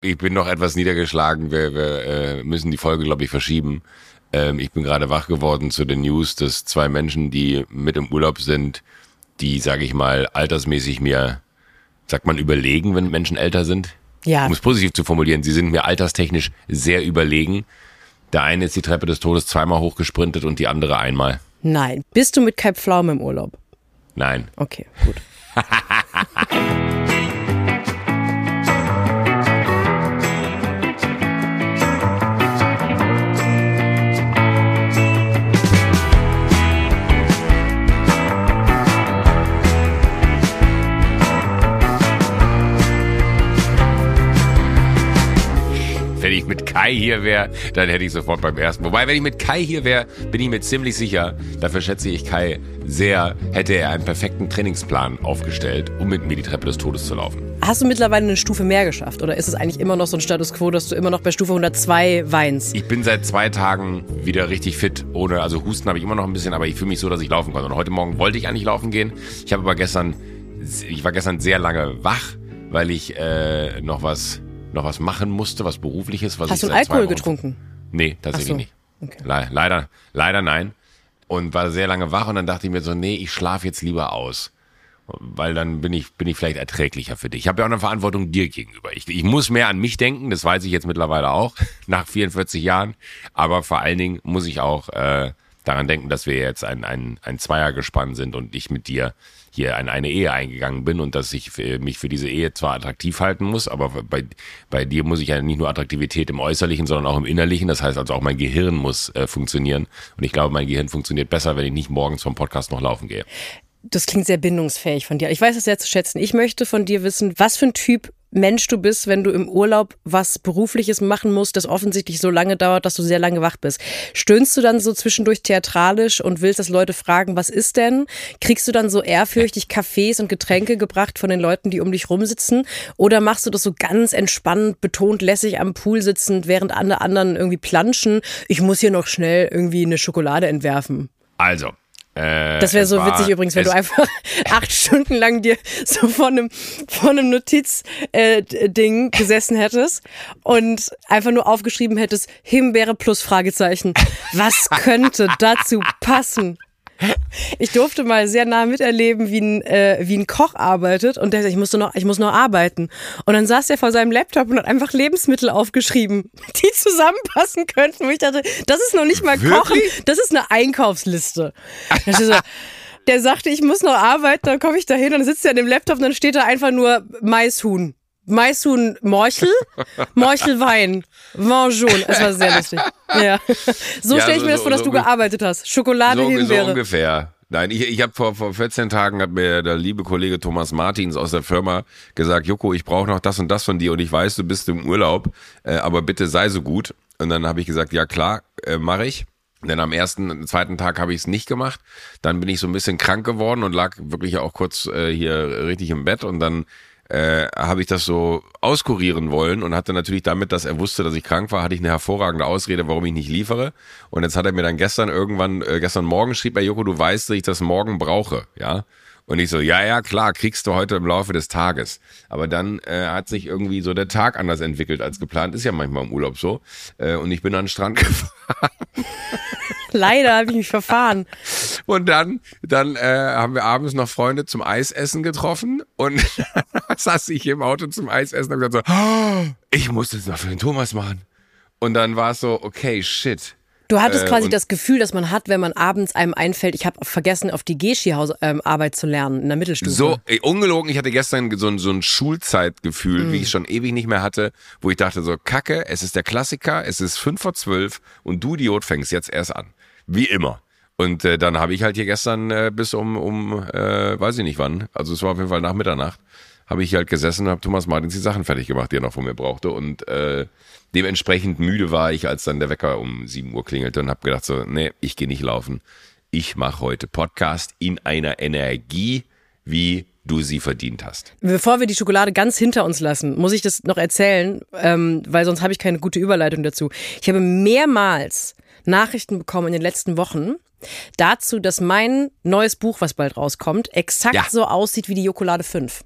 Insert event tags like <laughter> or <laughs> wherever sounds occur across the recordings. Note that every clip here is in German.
Ich bin noch etwas niedergeschlagen. Wir, wir äh, müssen die Folge, glaube ich, verschieben. Ähm, ich bin gerade wach geworden zu den News, dass zwei Menschen, die mit im Urlaub sind, die, sage ich mal, altersmäßig mir, sagt man, überlegen, wenn Menschen älter sind. Ja. Um es positiv zu formulieren, sie sind mir alterstechnisch sehr überlegen. Der eine ist die Treppe des Todes zweimal hochgesprintet und die andere einmal. Nein. Bist du mit Kai Pflaume im Urlaub? Nein. Okay, gut. <laughs> mit Kai hier wäre, dann hätte ich sofort beim ersten. Wobei, wenn ich mit Kai hier wäre, bin ich mir ziemlich sicher, dafür schätze ich Kai sehr, hätte er einen perfekten Trainingsplan aufgestellt, um mit mir die Treppe des Todes zu laufen. Hast du mittlerweile eine Stufe mehr geschafft? Oder ist es eigentlich immer noch so ein Status quo, dass du immer noch bei Stufe 102 weinst? Ich bin seit zwei Tagen wieder richtig fit, ohne, also Husten habe ich immer noch ein bisschen, aber ich fühle mich so, dass ich laufen konnte. Und heute Morgen wollte ich eigentlich laufen gehen. Ich habe aber gestern, ich war gestern sehr lange wach, weil ich äh, noch was noch was machen musste, was berufliches. Was Hast ich du Alkohol getrunken? Nee, tatsächlich so. nicht. Okay. Le leider, leider nein. Und war sehr lange wach und dann dachte ich mir so, nee, ich schlafe jetzt lieber aus. Weil dann bin ich, bin ich vielleicht erträglicher für dich. Ich habe ja auch eine Verantwortung dir gegenüber. Ich, ich muss mehr an mich denken, das weiß ich jetzt mittlerweile auch, <laughs> nach 44 Jahren. Aber vor allen Dingen muss ich auch äh, daran denken, dass wir jetzt ein, ein, ein Zweiergespann sind und ich mit dir hier in eine Ehe eingegangen bin und dass ich für, mich für diese Ehe zwar attraktiv halten muss, aber bei, bei dir muss ich ja nicht nur Attraktivität im Äußerlichen, sondern auch im Innerlichen. Das heißt also auch mein Gehirn muss äh, funktionieren. Und ich glaube, mein Gehirn funktioniert besser, wenn ich nicht morgens vom Podcast noch laufen gehe. Das klingt sehr bindungsfähig von dir. Ich weiß es sehr zu schätzen. Ich möchte von dir wissen, was für ein Typ Mensch du bist, wenn du im Urlaub was Berufliches machen musst, das offensichtlich so lange dauert, dass du sehr lange wach bist. Stöhnst du dann so zwischendurch theatralisch und willst, dass Leute fragen, was ist denn? Kriegst du dann so ehrfürchtig Kaffees und Getränke gebracht von den Leuten, die um dich rumsitzen? Oder machst du das so ganz entspannt, betont lässig am Pool sitzend, während alle anderen irgendwie planschen? Ich muss hier noch schnell irgendwie eine Schokolade entwerfen. Also. Äh, Das wäre so witzig übrigens, wenn du einfach <laughs> acht Stunden lang dir so vor einem, vor einem Notizding gesessen hättest und einfach nur aufgeschrieben hättest, Himbeere plus Fragezeichen. Was könnte dazu passen? Ich durfte mal sehr nah miterleben, wie ein, äh, wie ein Koch arbeitet und der sagt, ich muss noch, ich muss noch arbeiten. Und dann saß er vor seinem Laptop und hat einfach Lebensmittel aufgeschrieben, <laughs> die zusammenpassen könnten. Wo ich dachte, das ist noch nicht mal Kochen, Wirklich? das ist eine Einkaufsliste. So, der sagte, ich muss noch arbeiten, dann komme ich da hin, dann sitzt er an dem Laptop und dann steht da einfach nur Maishuhn. Maishuhn Morchel, <laughs> Morchelwein, jaune. Es war sehr lustig. Ja. So Ja, stelle ich so- mir das so- vor, dass so du gearbeitet hast. Schokolade, so, so Himbeere. ungefähr. Nein, ich, ich habe vor, vor 14 Tagen hat mir der liebe Kollege Thomas Martins aus der Firma gesagt, Joko, ich brauche noch das und das von dir und ich weiß, du bist im Urlaub, äh, aber bitte sei so gut. Und dann habe ich gesagt, ja klar, äh, mache ich. Denn am ersten, zweiten Tag habe ich es nicht gemacht. Dann bin ich so ein bisschen krank geworden und lag wirklich auch kurz äh, hier richtig im Bett und dann äh, habe ich das so auskurieren wollen und hatte natürlich damit, dass er wusste, dass ich krank war, hatte ich eine hervorragende Ausrede, warum ich nicht liefere. Und jetzt hat er mir dann gestern irgendwann, äh, gestern Morgen schrieb er, Joko, du weißt, dass ich das morgen brauche, ja. Und ich so, ja, ja, klar, kriegst du heute im Laufe des Tages. Aber dann äh, hat sich irgendwie so der Tag anders entwickelt als geplant. Ist ja manchmal im Urlaub so. Äh, und ich bin an den Strand <laughs> gefahren. Leider habe ich mich verfahren. Und dann, dann äh, haben wir abends noch Freunde zum Eisessen getroffen und <laughs> saß ich im Auto zum Eisessen und hab gesagt so, "Oh, ich muss das noch für den Thomas machen. Und dann war es so, okay, shit. Du hattest Äh, quasi das Gefühl, dass man hat, wenn man abends einem einfällt, ich habe vergessen, auf die G-Ski-Arbeit zu lernen in der Mittelstufe. So, ey, ungelogen, ich hatte gestern so ein, so ein Schulzeitgefühl, Mhm. wie ich es schon ewig nicht mehr hatte, wo ich dachte so, Kacke, es ist der Klassiker, es ist fünf vor zwölf und du Idiot fängst jetzt erst an. Wie immer. Und äh, dann habe ich halt hier gestern äh, bis um, um äh, weiß ich nicht wann, also es war auf jeden Fall nach Mitternacht, habe ich halt gesessen und habe Thomas Martins die Sachen fertig gemacht, die er noch von mir brauchte. Und äh, dementsprechend müde war ich, als dann der Wecker um 7 Uhr klingelte und habe gedacht so, nee, ich gehe nicht laufen. Ich mache heute Podcast in einer Energie, wie du sie verdient hast. Bevor wir die Schokolade ganz hinter uns lassen, muss ich das noch erzählen, ähm, weil sonst habe ich keine gute Überleitung dazu. Ich habe mehrmals Nachrichten bekommen in den letzten Wochen dazu, dass mein neues Buch, was bald rauskommt, exakt Ja. so aussieht wie die Jokolade 5.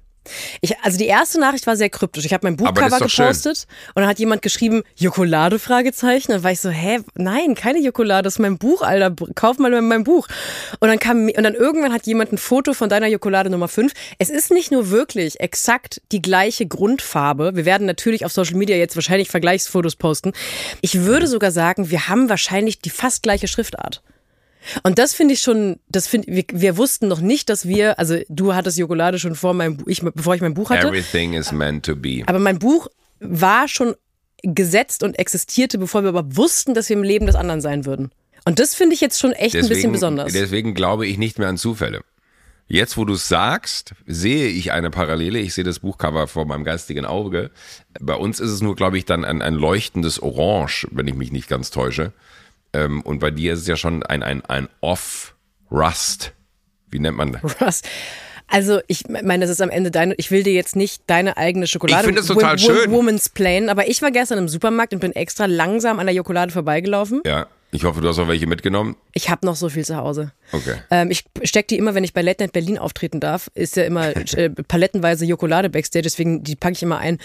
Ich, also die erste Nachricht war sehr kryptisch. Ich habe mein Buchcover gepostet schön. und dann hat jemand geschrieben, Jokolade, Fragezeichen. Und dann war ich so, hä, nein, keine Jokolade, das ist mein Buch, Alter, kauf mal mein Buch. Und dann kam, und dann irgendwann hat jemand ein Foto von deiner Jokolade Nummer 5. Es ist nicht nur wirklich exakt die gleiche Grundfarbe. Wir werden natürlich auf Social Media jetzt wahrscheinlich Vergleichsfotos posten. Ich würde sogar sagen, wir haben wahrscheinlich die fast gleiche Schriftart. Und das finde ich schon, das finde wir, wir wussten noch nicht, dass wir, also du hattest Jokolade schon vor meinem ich, bevor ich mein Buch hatte. Everything is meant to be. Aber mein Buch war schon gesetzt und existierte, bevor wir aber wussten, dass wir im Leben des anderen sein würden. Und das finde ich jetzt schon echt deswegen, ein bisschen besonders. Deswegen glaube ich nicht mehr an Zufälle. Jetzt, wo du es sagst, sehe ich eine Parallele. Ich sehe das Buchcover vor meinem geistigen Auge. Bei uns ist es nur, glaube ich, dann ein, ein leuchtendes Orange, wenn ich mich nicht ganz täusche. Ähm, und bei dir ist es ja schon ein, ein, ein Off-Rust. Wie nennt man das? Rust. Also ich meine, das ist am Ende deine, ich will dir jetzt nicht deine eigene Schokolade. Ich finde das total schön. Woman's Plane, aber ich war gestern im Supermarkt und bin extra langsam an der Schokolade vorbeigelaufen. Ja. Ich hoffe, du hast auch welche mitgenommen. Ich habe noch so viel zu Hause. Okay. Ähm, ich stecke die immer, wenn ich bei Late Night Berlin auftreten darf, ist ja immer <laughs> äh, palettenweise Jokolade Backstage, deswegen die packe ich immer ein.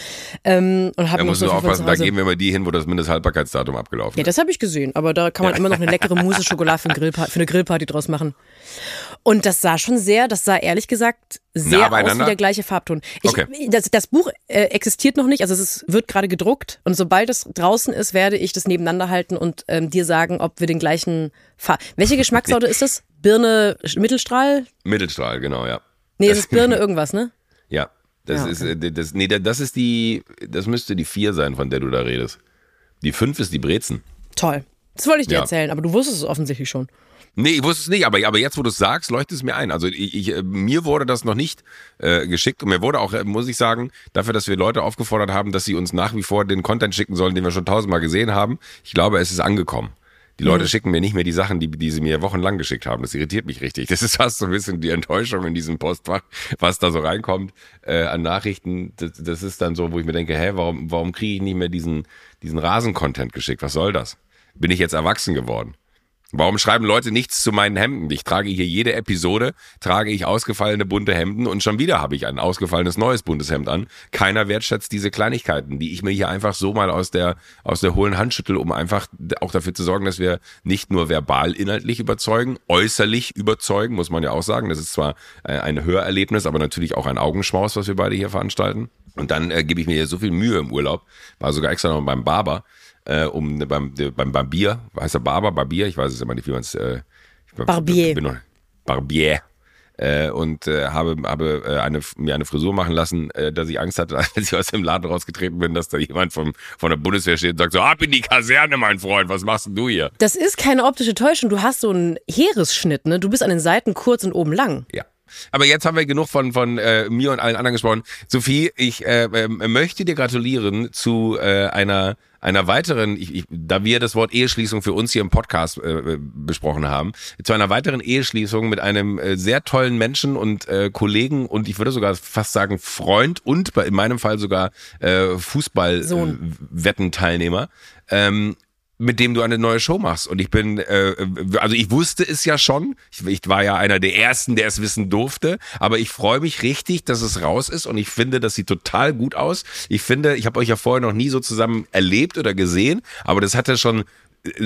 Ähm, und da musst so du aufpassen, da geben wir immer die hin, wo das Mindesthaltbarkeitsdatum abgelaufen ist. Ja, das habe ich gesehen, aber da kann man immer noch eine leckere <laughs> Mousse Schokolade für, für, eine Grillparty draus machen. Und das sah schon sehr, das sah ehrlich gesagt sehr aus wie der gleiche Farbton. Ich, okay. das, das, Buch äh, existiert noch nicht, also es ist, wird gerade gedruckt und sobald es draußen ist, werde ich das nebeneinander halten und ähm, dir sagen, ob wir den gleichen Farb. Welche Geschmackssorte <laughs> ist das? Birne Mittelstrahl? Mittelstrahl, genau, ja. Nee, <laughs> es ist Birne irgendwas, ne? Ja. Das ja, okay. ist äh, das, nee, das ist die, das müsste die vier sein, von der du da redest. Die fünf ist die Brezen. Toll. Das wollte ich dir ja. erzählen, aber du wusstest es offensichtlich schon. Nee, ich wusste es nicht, aber, aber jetzt, wo du es sagst, leuchtet es mir ein. Also ich, ich, äh, mir wurde das noch nicht äh, geschickt und mir wurde auch, äh, muss ich sagen, dafür, dass wir Leute aufgefordert haben, dass sie uns nach wie vor den Content schicken sollen, den wir schon tausendmal gesehen haben. Ich glaube, es ist angekommen. Die Leute mhm. schicken mir nicht mehr die Sachen, die, die sie mir wochenlang geschickt haben. Das irritiert mich richtig. Das ist fast so ein bisschen die Enttäuschung in diesem Postfach, was da so reinkommt äh, an Nachrichten. Das, das ist dann so, wo ich mir denke, hä, warum, warum kriege ich nicht mehr diesen, diesen Rasen-Content geschickt? Was soll das? Bin ich jetzt erwachsen geworden? Warum schreiben Leute nichts zu meinen Hemden? Ich trage hier jede Episode, trage ich ausgefallene bunte Hemden und schon wieder habe ich ein ausgefallenes neues buntes Hemd an. Keiner wertschätzt diese Kleinigkeiten, die ich mir hier einfach so mal aus der, aus der hohlen Hand schüttel, um einfach auch dafür zu sorgen, dass wir nicht nur verbal inhaltlich überzeugen, äußerlich überzeugen, muss man ja auch sagen. Das ist zwar äh, ein Hörerlebnis, aber natürlich auch ein Augenschmaus, was wir beide hier veranstalten. Und dann äh, gebe ich mir hier so viel Mühe im Urlaub, war sogar extra noch beim Barber, äh, um beim, beim Barbier, heißt er Barber, Barbier, ich weiß es immer nicht, wie man es. Äh, Barbier. Bin noch, Barbier. Äh, und äh, habe, habe äh, eine, mir eine Frisur machen lassen, äh, dass ich Angst hatte, <laughs> als ich aus dem Laden rausgetreten bin, dass da jemand vom, von der Bundeswehr steht und sagt so, ab in die Kaserne, mein Freund, was machst denn du hier? Das ist keine optische Täuschung, du hast so einen Heeresschnitt, ne? Du bist an den Seiten kurz und oben lang. Ja. Aber jetzt haben wir genug von, von äh, mir und allen anderen gesprochen. Sophie, ich äh, äh, möchte dir gratulieren zu äh, einer einer weiteren, ich, ich, da wir das Wort Eheschließung für uns hier im Podcast äh, äh, besprochen haben, zu einer weiteren Eheschließung mit einem äh, sehr tollen Menschen und äh, Kollegen und ich würde sogar fast sagen Freund und in meinem Fall sogar äh, Fußball-Wettenteilnehmer. Ähm, mit dem du eine neue Show machst. Und ich bin, äh, also ich wusste es ja schon. Ich, ich war ja einer der ersten, der es wissen durfte. Aber ich freue mich richtig, dass es raus ist. Und ich finde, das sieht total gut aus. Ich finde, ich habe euch ja vorher noch nie so zusammen erlebt oder gesehen. Aber das hatte schon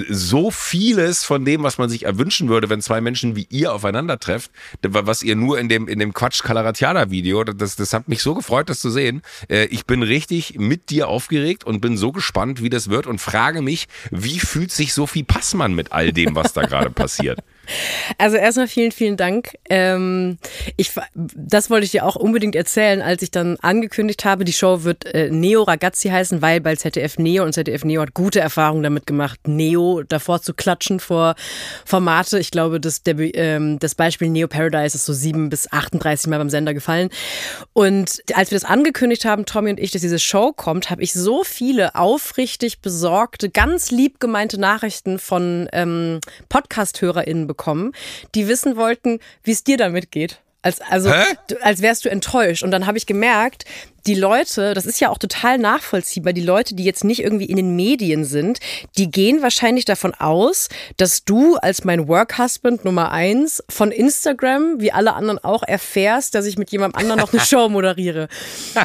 so vieles von dem, was man sich erwünschen würde, wenn zwei Menschen wie ihr aufeinander trefft, was ihr nur in dem, in dem Quatsch Calaratiana Video, das, das hat mich so gefreut, das zu sehen. Äh, ich bin richtig mit dir aufgeregt und bin so gespannt, wie das wird und frage mich, wie fühlt sich Sophie Passmann mit all dem, was da gerade passiert? Also erstmal vielen, vielen Dank. Ähm, ich, das wollte ich dir auch unbedingt erzählen, als ich dann angekündigt habe, die Show wird äh, Neo Ragazzi heißen, weil bei ZDF Neo und ZDF Neo hat gute Erfahrungen damit gemacht, Neo davor zu klatschen vor Formate. Ich glaube, das, der, ähm, das Beispiel Neo Paradise ist so sieben bis 38 Mal beim Sender gefallen. Und als wir das angekündigt haben, Tommy und ich, dass diese Show kommt, habe ich so viele aufrichtig besorgte, ganz lieb gemeinte Nachrichten von ähm, Podcast-HörerInnen bekommen, die wissen wollten, wie es dir damit geht. Als, also, du, als wärst du enttäuscht. Und dann habe ich gemerkt, die Leute, das ist ja auch total nachvollziehbar, die Leute, die jetzt nicht irgendwie in den Medien sind, die gehen wahrscheinlich davon aus, dass du als mein Work-Husband Nummer eins von Instagram, wie alle anderen auch, erfährst, dass ich mit jemandem anderen noch eine <laughs> Show moderiere.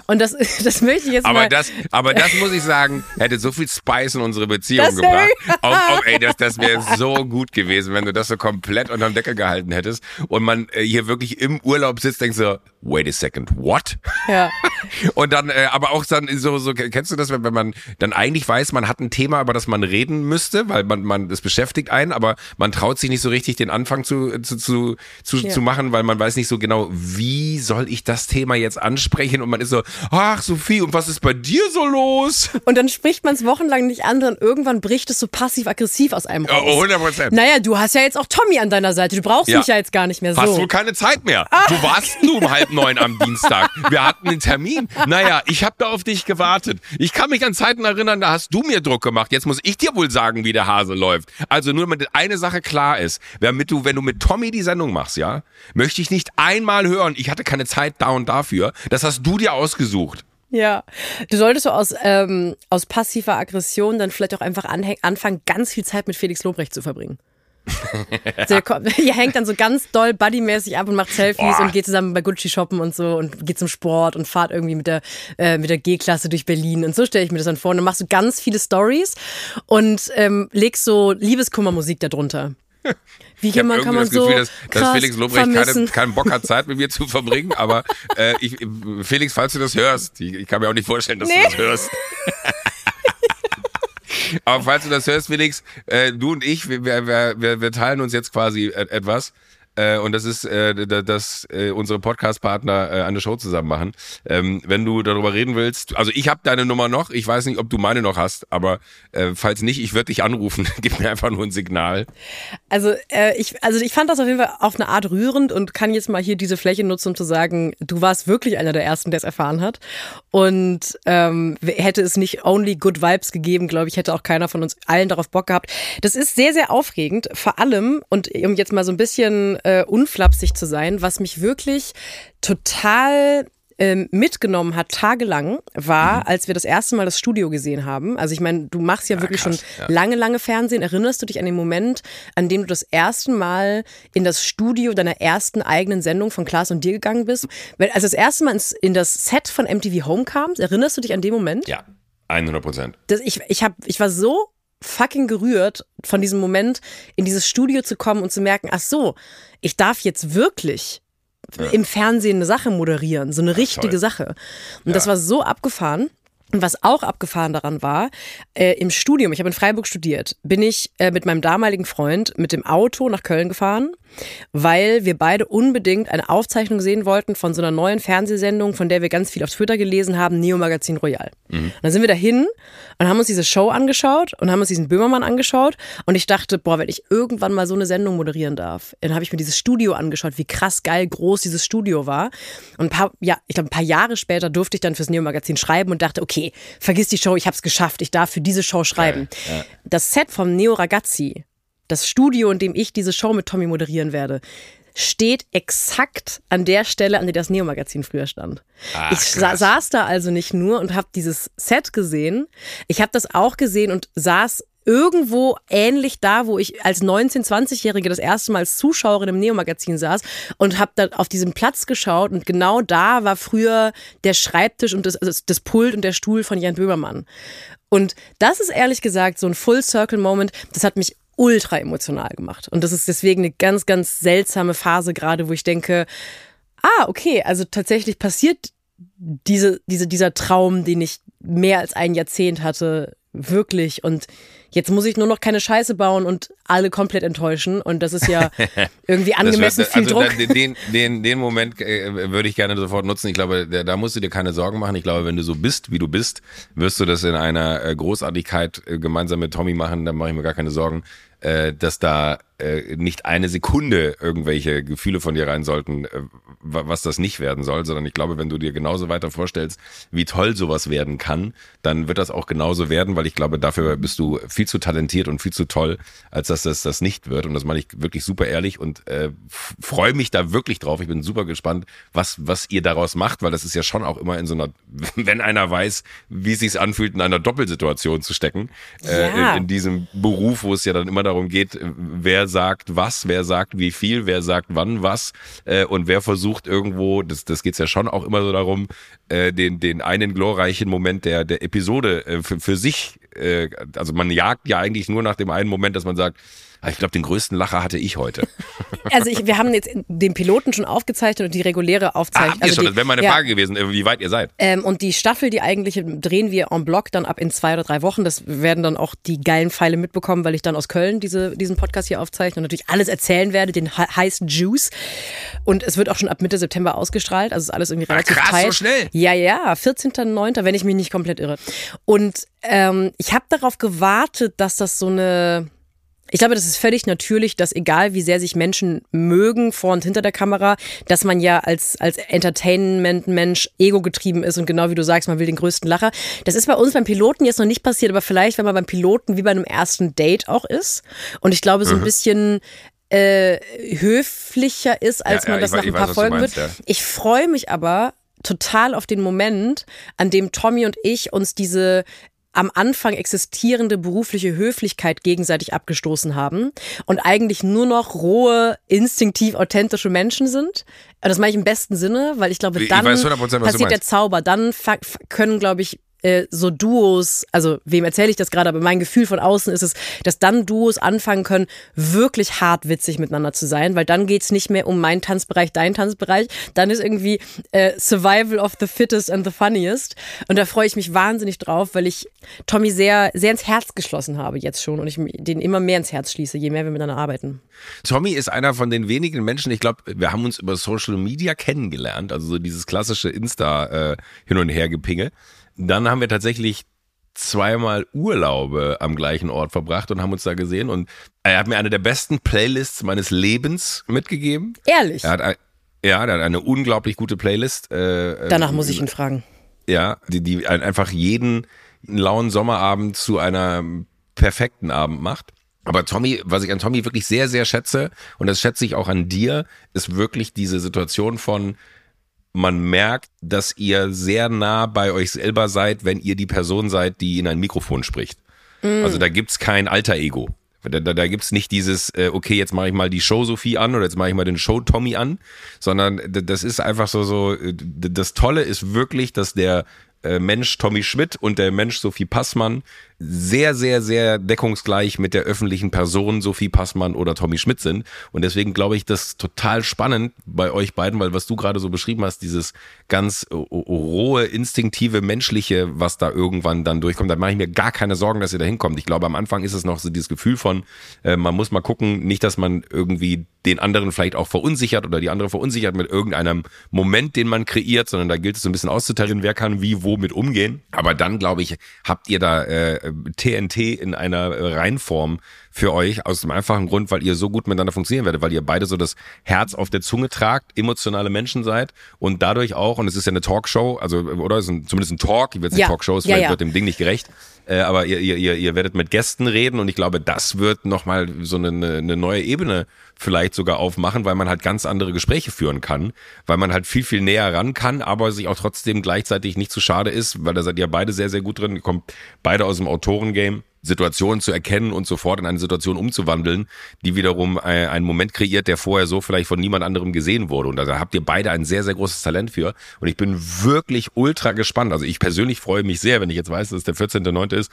Und das, <laughs> das möchte ich jetzt aber mal. Das, aber das muss ich sagen, hätte so viel Spice in unsere Beziehung das gebracht. Auch, <laughs> auch, ey, das, das wäre so gut gewesen, wenn du das so komplett unterm Deckel gehalten hättest und man äh, hier wirklich im Urlaub sitzt, denkst so, wait a second, what? Ja. Und dann, äh, aber auch dann so, so, kennst du das, wenn, wenn man dann eigentlich weiß, man hat ein Thema, über das man reden müsste, weil man, man, das beschäftigt einen, aber man traut sich nicht so richtig, den Anfang zu, zu, zu, zu, ja. zu machen, weil man weiß nicht so genau, wie soll ich das Thema jetzt ansprechen und man ist so, ach Sophie, und was ist bei dir so los? Und dann spricht man es wochenlang nicht an und irgendwann bricht es so passiv-aggressiv aus einem raus. Ja, 100 Prozent. Naja, du hast ja jetzt auch Tommy an deiner Seite, du brauchst ja. mich ja jetzt gar nicht mehr so. Hast du keine Zeit mehr. Ah. Du warst nur um halb neun am Dienstag. Wir hatten einen Termin. Naja, ich habe da auf dich gewartet. Ich kann mich an Zeiten erinnern, da hast du mir Druck gemacht. Jetzt muss ich dir wohl sagen, wie der Hase läuft. Also nur damit eine Sache klar ist, damit du, wenn du mit Tommy die Sendung machst, ja, möchte ich nicht einmal hören, ich hatte keine Zeit da und dafür. Das hast du dir ausgesucht. Ja, du solltest so aus, ähm, aus passiver Aggression dann vielleicht auch einfach anfangen, ganz viel Zeit mit Felix Lobrecht zu verbringen. <laughs> Der kommt, ihr hängt dann so ganz doll buddymäßig ab und macht Selfies Boah. und geht zusammen bei Gucci shoppen und so und geht zum Sport und fahrt irgendwie mit der, äh, mit der G-Klasse durch Berlin. Und so stelle ich mir das dann vor. Und dann machst du ganz viele Stories und ähm, legst so Liebeskummermusik darunter. <laughs> Wie jemand kann man das so Gefühl, dass, dass Felix Lobrecht keine, <laughs> keinen Bock hat, Zeit mit mir zu verbringen. Aber äh, ich, Felix, falls du das hörst, ich, ich kann mir auch nicht vorstellen, dass nee. du das hörst. Aber falls du das hörst, Felix, äh, du und ich, wir, wir, wir, wir teilen uns jetzt quasi etwas. Äh, und das ist, äh, dass äh, unsere Podcast-Partner äh, eine Show zusammen machen. Ähm, wenn du darüber reden willst, also ich habe deine Nummer noch, ich weiß nicht, ob du meine noch hast, aber äh, falls nicht, ich würde dich anrufen. <laughs> Gib mir einfach nur ein Signal. Also äh, ich, also ich fand das auf jeden Fall auf eine Art rührend und kann jetzt mal hier diese Fläche nutzen, um zu sagen, du warst wirklich einer der ersten, der es erfahren hat. Und ähm, hätte es nicht only good vibes gegeben, glaube ich, hätte auch keiner von uns allen darauf Bock gehabt. Das ist sehr, sehr aufregend, vor allem, und um jetzt mal so ein bisschen äh, unflapsig zu sein, was mich wirklich total ähm, mitgenommen hat, tagelang, war, mhm. als wir das erste Mal das Studio gesehen haben. Also ich meine, du machst ja, ja wirklich krass, schon ja. lange, lange Fernsehen. Erinnerst du dich an den Moment, an dem du das erste Mal in das Studio deiner ersten eigenen Sendung von Klaas und dir gegangen bist? Als das erste Mal ins, in das Set von MTV Home kamst, erinnerst du dich an den Moment? Ja, 100 Prozent. Ich, ich, hab, ich war so fucking gerührt von diesem Moment, in dieses Studio zu kommen und zu merken, ach so, ich darf jetzt wirklich ja. im Fernsehen eine Sache moderieren, so eine ja, richtige toll. Sache. Und ja. das war so abgefahren. Und was auch abgefahren daran war, äh, im Studium, ich habe in Freiburg studiert, bin ich äh, mit meinem damaligen Freund mit dem Auto nach Köln gefahren weil wir beide unbedingt eine Aufzeichnung sehen wollten von so einer neuen Fernsehsendung, von der wir ganz viel auf Twitter gelesen haben, Neo Magazin Royal. Mhm. Dann sind wir dahin und haben uns diese Show angeschaut und haben uns diesen Böhmermann angeschaut und ich dachte, boah, wenn ich irgendwann mal so eine Sendung moderieren darf, dann habe ich mir dieses Studio angeschaut, wie krass geil groß dieses Studio war. Und ein paar, ja, ich glaube, ein paar Jahre später durfte ich dann fürs Neo Magazin schreiben und dachte, okay, vergiss die Show, ich habe es geschafft, ich darf für diese Show schreiben. Ja, ja. Das Set vom Neo Ragazzi das Studio, in dem ich diese Show mit Tommy moderieren werde, steht exakt an der Stelle, an der das Neo-Magazin früher stand. Ach, ich sa saß da also nicht nur und habe dieses Set gesehen, ich habe das auch gesehen und saß irgendwo ähnlich da, wo ich als 19-, 20-Jährige das erste Mal als Zuschauerin im Neo-Magazin saß und habe da auf diesen Platz geschaut und genau da war früher der Schreibtisch und das, also das Pult und der Stuhl von Jan Böhmermann. Und das ist ehrlich gesagt so ein Full-Circle-Moment, das hat mich ultra emotional gemacht. Und das ist deswegen eine ganz, ganz seltsame Phase gerade, wo ich denke, ah, okay, also tatsächlich passiert diese, diese, dieser Traum, den ich mehr als ein Jahrzehnt hatte, wirklich. Und jetzt muss ich nur noch keine Scheiße bauen und alle komplett enttäuschen. Und das ist ja <laughs> irgendwie angemessen wär, viel also Druck. Den, den, den Moment äh, würde ich gerne sofort nutzen. Ich glaube, da, da musst du dir keine Sorgen machen. Ich glaube, wenn du so bist, wie du bist, wirst du das in einer äh, Großartigkeit äh, gemeinsam mit Tommy machen. Da mache ich mir gar keine Sorgen äh, dass da äh, nicht eine Sekunde irgendwelche Gefühle von dir rein sollten, äh, was das nicht werden soll, sondern ich glaube, wenn du dir genauso weiter vorstellst, wie toll sowas werden kann, dann wird das auch genauso werden, weil ich glaube, dafür bist du viel zu talentiert und viel zu toll, als dass das das nicht wird. Und das meine ich wirklich super ehrlich und äh, freue mich da wirklich drauf. Ich bin super gespannt, was, was ihr daraus macht, weil das ist ja schon auch immer in so einer, <laughs> wenn einer weiß, wie es sich anfühlt, in einer Doppelsituation zu stecken, äh, ja. in, in diesem Beruf, wo es ja dann immer darum geht, wer sagt was, wer sagt wie viel, wer sagt wann was äh, und wer versucht irgendwo, das, das geht ja schon auch immer so darum, äh, den, den einen glorreichen Moment der, der Episode äh, für, für sich, äh, also man jagt ja eigentlich nur nach dem einen Moment, dass man sagt, Ah, ich glaube, den größten Lacher hatte ich heute. <laughs> Also ich, wir haben jetzt den Piloten schon aufgezeichnet und die reguläre Aufzeichnung. Ah, habt ihr also schon? Die, das wäre meine ja. Frage gewesen, äh, wie weit ihr seid. Ähm, und die Staffel, die eigentliche, drehen wir en bloc dann ab in zwei oder drei Wochen. Das werden dann auch die geilen Pfeile mitbekommen, weil ich dann aus Köln diese, diesen Podcast hier aufzeichne und natürlich alles erzählen werde, den heißen Juice. Und es wird auch schon ab Mitte September ausgestrahlt. Also ist alles irgendwie relativ Ach, krass, tight. so schnell. Ja, ja, 14.09., wenn ich mich nicht komplett irre. Und ähm, ich habe darauf gewartet, dass das so eine ich glaube, das ist völlig natürlich, dass egal wie sehr sich Menschen mögen vor und hinter der Kamera, dass man ja als, als Entertainment-Mensch ego-getrieben ist und genau wie du sagst, man will den größten Lacher. Das ist bei uns beim Piloten jetzt noch nicht passiert, aber vielleicht, wenn man beim Piloten wie bei einem ersten Date auch ist und ich glaube, so ein mhm. bisschen äh, höflicher ist, als ja, man ja, das nach ein paar weiß, Folgen meinst, wird. Ja. Ich freue mich aber total auf den Moment, an dem Tommy und ich uns diese am Anfang existierende berufliche Höflichkeit gegenseitig abgestoßen haben und eigentlich nur noch rohe, instinktiv authentische Menschen sind. Das meine ich im besten Sinne, weil ich glaube, dann ich passiert der Zauber. Dann können, glaube ich, äh, so Duos, also wem erzähle ich das gerade, aber mein Gefühl von außen ist es, dass dann Duos anfangen können, wirklich hart witzig miteinander zu sein, weil dann geht's nicht mehr um meinen Tanzbereich, deinen Tanzbereich, dann ist irgendwie äh, Survival of the Fittest and the Funniest und da freue ich mich wahnsinnig drauf, weil ich Tommy sehr, sehr ins Herz geschlossen habe jetzt schon und ich den immer mehr ins Herz schließe, je mehr wir miteinander arbeiten. Tommy ist einer von den wenigen Menschen, ich glaube, wir haben uns über Social Media kennengelernt, also so dieses klassische Insta äh, hin und her gepinge. Dann haben wir tatsächlich zweimal Urlaube am gleichen Ort verbracht und haben uns da gesehen. Und er hat mir eine der besten Playlists meines Lebens mitgegeben. Ehrlich? Er hat, ja, er hat eine unglaublich gute Playlist. Äh, Danach muss ich ihn fragen. Ja, die, die einfach jeden lauen Sommerabend zu einer perfekten Abend macht. Aber Tommy, was ich an Tommy wirklich sehr, sehr schätze, und das schätze ich auch an dir, ist wirklich diese Situation von, man merkt, dass ihr sehr nah bei euch selber seid, wenn ihr die Person seid, die in ein Mikrofon spricht. Mm. Also da gibt's kein alter Ego. Da, da, da gibt's nicht dieses, äh, okay, jetzt mache ich mal die Show Sophie an oder jetzt mache ich mal den Show Tommy an, sondern das ist einfach so, so, äh, das Tolle ist wirklich, dass der äh, Mensch Tommy Schmidt und der Mensch Sophie Passmann sehr, sehr, sehr deckungsgleich mit der öffentlichen Person Sophie Passmann oder Tommy Schmidt sind. Und deswegen glaube ich, das total spannend bei euch beiden, weil was du gerade so beschrieben hast, dieses ganz rohe, instinktive, menschliche, was da irgendwann dann durchkommt, da mache ich mir gar keine Sorgen, dass ihr da hinkommt. Ich glaube, am Anfang ist es noch so dieses Gefühl von, äh, man muss mal gucken, nicht, dass man irgendwie den anderen vielleicht auch verunsichert oder die andere verunsichert mit irgendeinem Moment, den man kreiert, sondern da gilt es so ein bisschen auszutarieren, wer kann wie wo mit umgehen. Aber dann, glaube ich, habt ihr da äh, TNT in einer Reinform für euch aus dem einfachen Grund, weil ihr so gut miteinander funktionieren werdet, weil ihr beide so das Herz auf der Zunge tragt, emotionale Menschen seid und dadurch auch, und es ist ja eine Talkshow, also oder ist ein, zumindest ein Talk, ich will jetzt ja. Talkshow, es ja, ja. wird dem Ding nicht gerecht, äh, aber ihr, ihr, ihr werdet mit Gästen reden und ich glaube, das wird nochmal so eine, eine neue Ebene vielleicht sogar aufmachen, weil man halt ganz andere Gespräche führen kann, weil man halt viel, viel näher ran kann, aber sich auch trotzdem gleichzeitig nicht zu schade ist, weil da seid ihr beide sehr, sehr gut drin, ihr kommt beide aus dem Autorengame. Situationen zu erkennen und sofort in eine Situation umzuwandeln, die wiederum äh, einen Moment kreiert, der vorher so vielleicht von niemand anderem gesehen wurde. Und da habt ihr beide ein sehr, sehr großes Talent für. Und ich bin wirklich ultra gespannt. Also ich persönlich freue mich sehr, wenn ich jetzt weiß, dass es der 14.9. ist,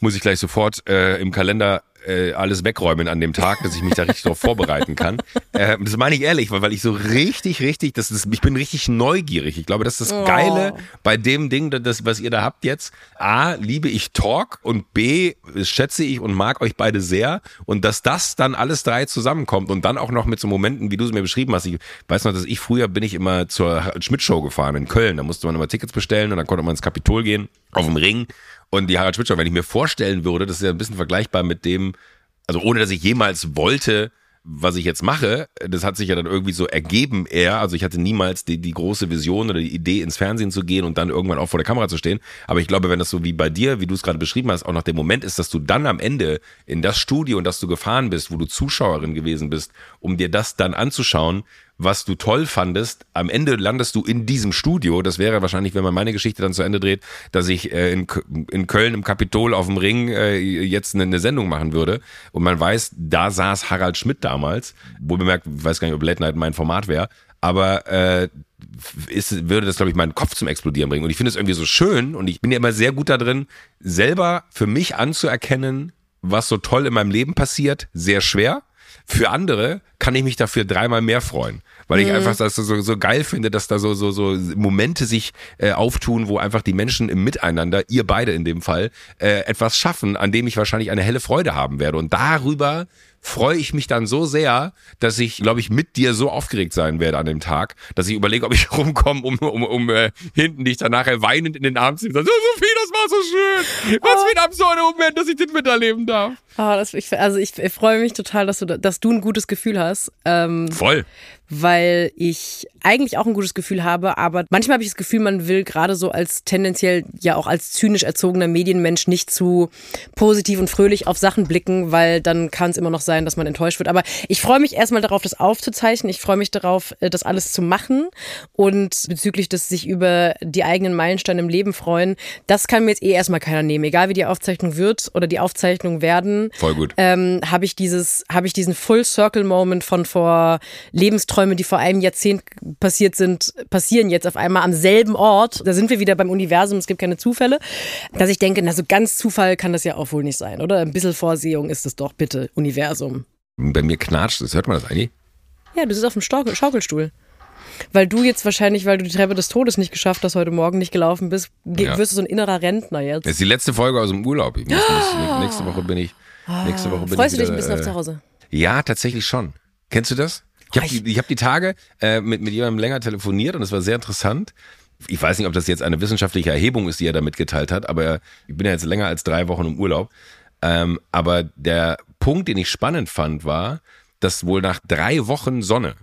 muss ich gleich sofort äh, im Kalender äh, alles wegräumen an dem Tag, dass ich mich da richtig darauf vorbereiten kann. <laughs> Äh, das meine ich ehrlich, weil, weil ich so richtig, richtig, das ist, ich bin richtig neugierig. Ich glaube, das ist das oh. Geile bei dem Ding, das, was ihr da habt jetzt. A, liebe ich Talk und B, schätze ich und mag euch beide sehr. Und dass das dann alles drei zusammenkommt und dann auch noch mit so Momenten, wie du es mir beschrieben hast. Ich weiß noch, dass ich früher bin ich immer zur Schmidt-Show gefahren in Köln. Da musste man immer Tickets bestellen und dann konnte man ins Kapitol gehen, auf dem Ring. Und die Harald Schmidt Show, wenn ich mir vorstellen würde, das ist ja ein bisschen vergleichbar mit dem, Also ohne, dass ich jemals wollte, was ich jetzt mache, das hat sich ja dann irgendwie so ergeben eher. Also ich hatte niemals die, die große Vision oder die Idee, ins Fernsehen zu gehen und dann irgendwann auch vor der Kamera zu stehen. Aber ich glaube, wenn das so wie bei dir, wie du es gerade beschrieben hast, auch nach dem Moment ist, dass du dann am Ende in das Studio und dass du gefahren bist, wo du Zuschauerin gewesen bist, um dir das dann anzuschauen, was du toll fandest. Am Ende landest du in diesem Studio. Das wäre wahrscheinlich, wenn man meine Geschichte dann zu Ende dreht, dass ich äh, in, in Köln im Kapitol auf dem Ring äh, jetzt eine, eine Sendung machen würde. Und man weiß, da saß Harald Schmidt damals. Wohl bemerkt, weiß gar nicht, ob Late Night mein Format wäre. Aber äh, ist, würde das, glaube ich, meinen Kopf zum Explodieren bringen. Und ich finde es irgendwie so schön und ich bin ja immer sehr gut da drin, selber für mich anzuerkennen, was so toll in meinem Leben passiert. Sehr schwer. Für andere kann ich mich dafür dreimal mehr freuen, weil ich mhm. einfach das so, so geil finde, dass da so, so, so Momente sich äh, auftun, wo einfach die Menschen im Miteinander, ihr beide in dem Fall, äh, etwas schaffen, an dem ich wahrscheinlich eine helle Freude haben werde. Und darüber freue ich mich dann so sehr, dass ich, glaube ich, mit dir so aufgeregt sein werde an dem Tag, dass ich überlege, ob ich <laughs> rumkomme, um, um, um äh, hinten dich dann nachher weinend in den Arm zu nehmen. So, Sophie, das war so schön. Was oh. für ein absurder Moment, dass ich den miterleben darf. Oh, das, ich, also ich, ich freue mich total, dass du, dass du ein gutes Gefühl hast. Ähm, Voll weil ich eigentlich auch ein gutes Gefühl habe, aber manchmal habe ich das Gefühl, man will gerade so als tendenziell ja auch als zynisch erzogener Medienmensch nicht zu positiv und fröhlich auf Sachen blicken, weil dann kann es immer noch sein, dass man enttäuscht wird. Aber ich freue mich erstmal darauf, das aufzuzeichnen. Ich freue mich darauf, äh, das alles zu machen und bezüglich des sich über die eigenen Meilensteine im Leben freuen, das kann mir jetzt eh erstmal keiner nehmen. Egal wie die Aufzeichnung wird oder die Aufzeichnungen werden. Voll gut. Ähm, habe ich dieses, habe ich diesen Full Circle Moment von vor Lebensträumen Träume, die vor einem Jahrzehnt passiert sind, passieren jetzt auf einmal am selben Ort. Da sind wir wieder beim Universum, es gibt keine Zufälle. Dass ich denke, na so ganz Zufall kann das ja auch wohl nicht sein, oder? Ein bisschen Vorsehung ist es doch, bitte, Universum. Bei mir knatscht es, hört man das eigentlich? Ja, du sitzt auf dem Schaukel Schaukelstuhl. Weil du jetzt wahrscheinlich, weil du die Treppe des Todes nicht geschafft hast, heute Morgen nicht gelaufen bist, ja. wirst du so ein innerer Rentner jetzt. Das ist die letzte Folge aus dem Urlaub. Ich muss, oh. nächste Woche bin ich. Nächste Woche bin Freust ich du dich ein bisschen auf zu Hause? Ja, tatsächlich schon. Kennst du das? Ich habe die, hab die Tage äh, mit, mit jemandem länger telefoniert und es war sehr interessant. Ich weiß nicht, ob das jetzt eine wissenschaftliche Erhebung ist, die er da mitgeteilt hat, aber ich bin ja jetzt länger als drei Wochen im Urlaub. Ähm, aber der Punkt, den ich spannend fand, war, dass wohl nach drei Wochen Sonne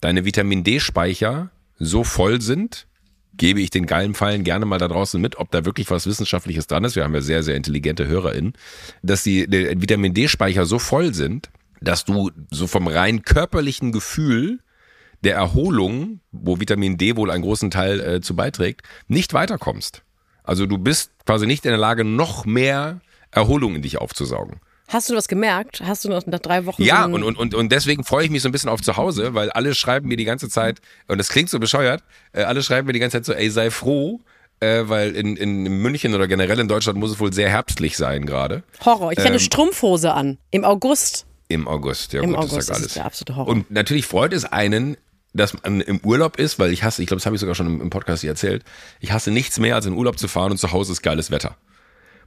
deine Vitamin D-Speicher so voll sind, gebe ich den geilen Fallen gerne mal da draußen mit, ob da wirklich was Wissenschaftliches dran ist. Wir haben ja sehr, sehr intelligente HörerInnen, dass die, die Vitamin D-Speicher so voll sind, dass du so vom rein körperlichen Gefühl der Erholung, wo Vitamin D wohl einen großen Teil äh, zu beiträgt, nicht weiterkommst. Also du bist quasi nicht in der Lage, noch mehr Erholung in dich aufzusaugen. Hast du was gemerkt? Hast du noch nach drei Wochen? Ja, und, und, und deswegen freue ich mich so ein bisschen auf zu Hause, weil alle schreiben mir die ganze Zeit, und das klingt so bescheuert, äh, alle schreiben mir die ganze Zeit so, ey, sei froh, äh, weil in, in München oder generell in Deutschland muss es wohl sehr herbstlich sein gerade. Horror. Ich ähm, eine Strumpfhose an. Im August. Im August, ja Im gut, August das ist ja alles. der absolute Horror. Und natürlich freut es einen, dass man im Urlaub ist, weil ich hasse, ich glaube, das habe ich sogar schon im Podcast hier erzählt, ich hasse nichts mehr, als in Urlaub zu fahren und zu Hause ist geiles Wetter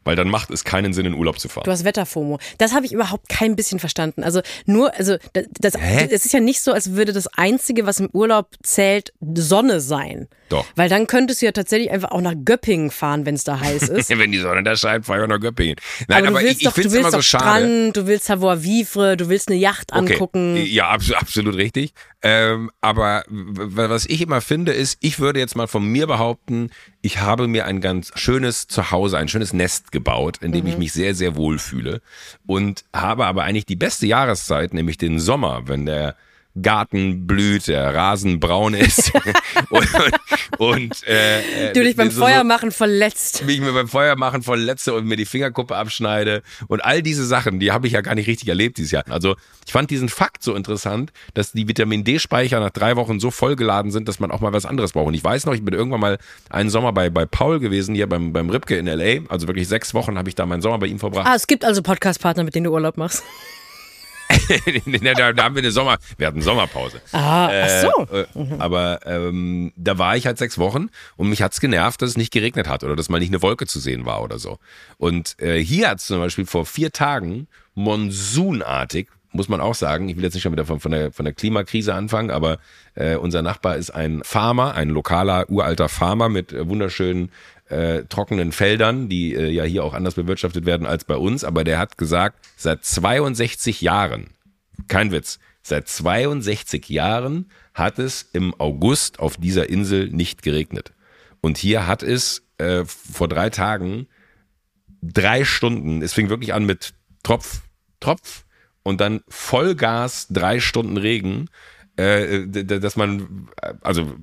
weil dann macht es keinen Sinn, in Urlaub zu fahren. Du hast Wetterfomo. Das habe ich überhaupt kein bisschen verstanden. Also nur, also das, das, es ist ja nicht so, als würde das Einzige, was im Urlaub zählt, Sonne sein. Doch. Weil dann könntest du ja tatsächlich einfach auch nach Göppingen fahren, wenn es da heiß <laughs> ist. wenn die Sonne da scheint, fahr ich nach Göppingen. Nein, aber, aber du willst ich, doch, ich du willst immer so schade. Strand, du willst Savoir Vivre, du willst eine Yacht Okay. angucken. Ja, abs absolut richtig. Ähm, aber was ich immer finde, ist, ich würde jetzt mal von mir behaupten, ich habe mir ein ganz schönes Zuhause, ein schönes Nest gebaut, in dem ich mich sehr, sehr wohl fühle. Und habe aber eigentlich die beste Jahreszeit, nämlich den Sommer, wenn der Garten blüht, der Rasen braun ist <laughs> und, und äh, du dich beim so- Feuer machen verletzt. wie ich mir beim Feuer machen verletze und mir die Fingerkuppe abschneide und all diese Sachen, die habe ich ja gar nicht richtig erlebt dieses Jahr. Also ich fand diesen Fakt so interessant, dass die Vitamin D-Speicher nach drei Wochen so vollgeladen sind, dass man auch mal was anderes braucht. Und ich weiß noch, ich bin irgendwann mal einen Sommer bei, bei Paul gewesen, hier beim, beim Ripke in L.A., also wirklich sechs Wochen habe ich da meinen Sommer bei ihm verbracht. Ah, es gibt also Podcast-Partner, mit denen du Urlaub machst. <laughs> da, da haben wir eine Sommer, wir hatten Sommerpause. Ah, ach so. Äh, aber ähm, da war ich halt sechs Wochen und mich hat's genervt, dass es nicht geregnet hat oder dass mal nicht eine Wolke zu sehen war oder so. Und äh, hier hat's zum Beispiel vor vier Tagen monsunartig, muss man auch sagen. Ich will jetzt nicht schon wieder von, von, der, von der Klimakrise anfangen, aber äh, unser Nachbar ist ein Farmer, ein lokaler, uralter Farmer mit äh, wunderschönen äh, trockenen Feldern, die äh, ja hier auch anders bewirtschaftet werden als bei uns. Aber der hat gesagt, seit 62 Jahren, kein Witz, seit 62 Jahren hat es im August auf dieser Insel nicht geregnet. Und hier hat es äh, vor drei Tagen drei Stunden, es fing wirklich an mit Tropf, Tropf und dann Vollgas drei Stunden Regen, äh, dass man, also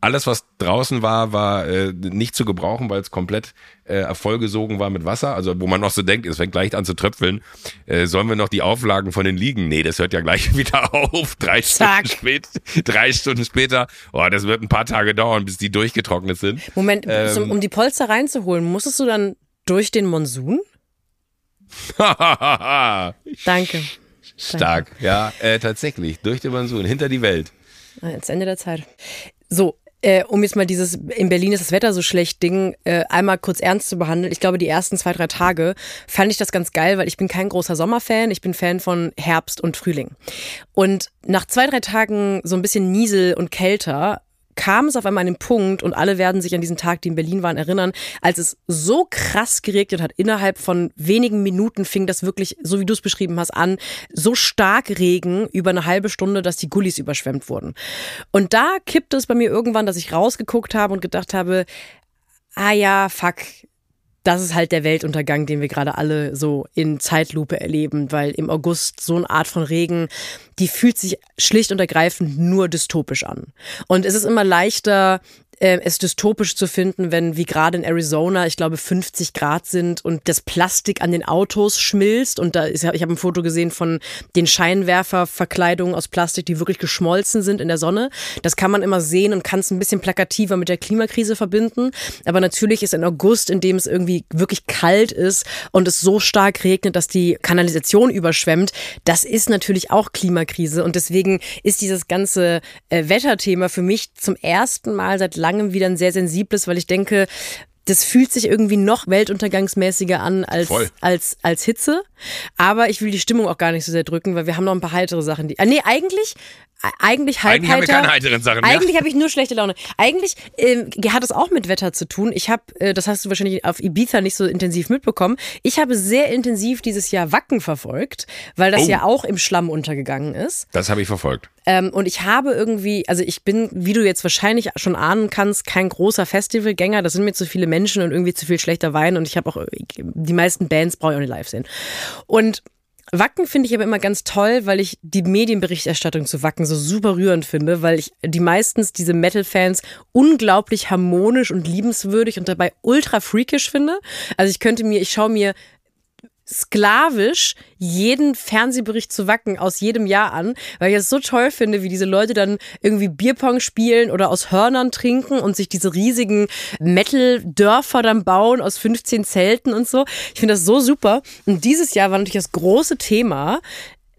alles, was draußen war, war äh, nicht zu gebrauchen, weil es komplett äh, vollgesogen war mit Wasser. Also wo man noch so denkt, es fängt gleich an zu tröpfeln. Äh, sollen wir noch die Auflagen von den Liegen? Nee, das hört ja gleich <laughs> wieder auf. Drei Stunden, spät, drei Stunden später. Oh, das wird ein paar Tage dauern, bis die durchgetrocknet sind. Moment, ähm, um die Polster reinzuholen, musstest du dann durch den Monsun? <laughs> Danke. Stark, Danke. ja, äh, tatsächlich. Durch den Monsun, hinter die Welt. Jetzt Ende der Zeit. So, äh, um jetzt mal dieses in Berlin ist das Wetter so schlecht Ding äh, einmal kurz ernst zu behandeln. Ich glaube, die ersten zwei, drei Tage fand ich das ganz geil, weil ich bin kein großer Sommerfan. Ich bin Fan von Herbst und Frühling. Und nach zwei, drei Tagen so ein bisschen Niesel und kälter kam es auf einmal an den Punkt, und alle werden sich an diesen Tag, die in Berlin waren, erinnern, als es so krass geregnet hat, innerhalb von wenigen Minuten fing das wirklich, so wie du es beschrieben hast, an, so stark Regen über eine halbe Stunde, dass die Gullis überschwemmt wurden. Und da kippte es bei mir irgendwann, dass ich rausgeguckt habe und gedacht habe, ah ja, fuck, das ist halt der Weltuntergang, den wir gerade alle so in Zeitlupe erleben, weil im August so eine Art von Regen, die fühlt sich schlicht und ergreifend nur dystopisch an. Und es ist immer leichter, äh, es dystopisch zu finden, wenn wie gerade in Arizona, ich glaube 50 Grad sind und das Plastik an den Autos schmilzt und da ist, ich habe ein Foto gesehen von den Scheinwerferverkleidungen aus Plastik, die wirklich geschmolzen sind in der Sonne. Das kann man immer sehen und kann es ein bisschen plakativer mit der Klimakrise verbinden. Aber natürlich ist in August, in dem es irgendwie wirklich kalt ist und es so stark regnet, dass die Kanalisation überschwemmt, das ist natürlich auch Klimakrise und deswegen ist dieses ganze äh, Wetterthema für mich zum ersten Mal seit langem langem wieder ein sehr sensibles, weil ich denke, das fühlt sich irgendwie noch weltuntergangsmäßiger an als, als, als Hitze. Aber ich will die Stimmung auch gar nicht so sehr drücken, weil wir haben noch ein paar heitere Sachen. Die, ah, nee, eigentlich, eigentlich halb Eigentlich haben wir keine heiteren Sachen mehr. Eigentlich habe ich nur schlechte Laune. Eigentlich äh, hat es auch mit Wetter zu tun. Ich habe, äh, das hast du wahrscheinlich auf Ibiza nicht so intensiv mitbekommen. Ich habe sehr intensiv dieses Jahr Wacken verfolgt, weil das oh. ja auch im Schlamm untergegangen ist. Das habe ich verfolgt. Ähm, und ich habe irgendwie, also ich bin, wie du jetzt wahrscheinlich schon ahnen kannst, kein großer Festivalgänger. Das sind mir zu viele Menschen und irgendwie zu viel schlechter Wein. Und ich habe auch die meisten Bands brauche ich auch nicht live sehen. Und Wacken finde ich aber immer ganz toll, weil ich die Medienberichterstattung zu Wacken so super rührend finde, weil ich die meistens diese Metal-Fans unglaublich harmonisch und liebenswürdig und dabei ultra freakish finde. Also ich könnte mir, ich schaue mir sklavisch jeden Fernsehbericht zu Wacken aus jedem Jahr an, weil ich es so toll finde, wie diese Leute dann irgendwie Bierpong spielen oder aus Hörnern trinken und sich diese riesigen Metal-Dörfer dann bauen aus 15 Zelten und so. Ich finde das so super. Und dieses Jahr war natürlich das große Thema,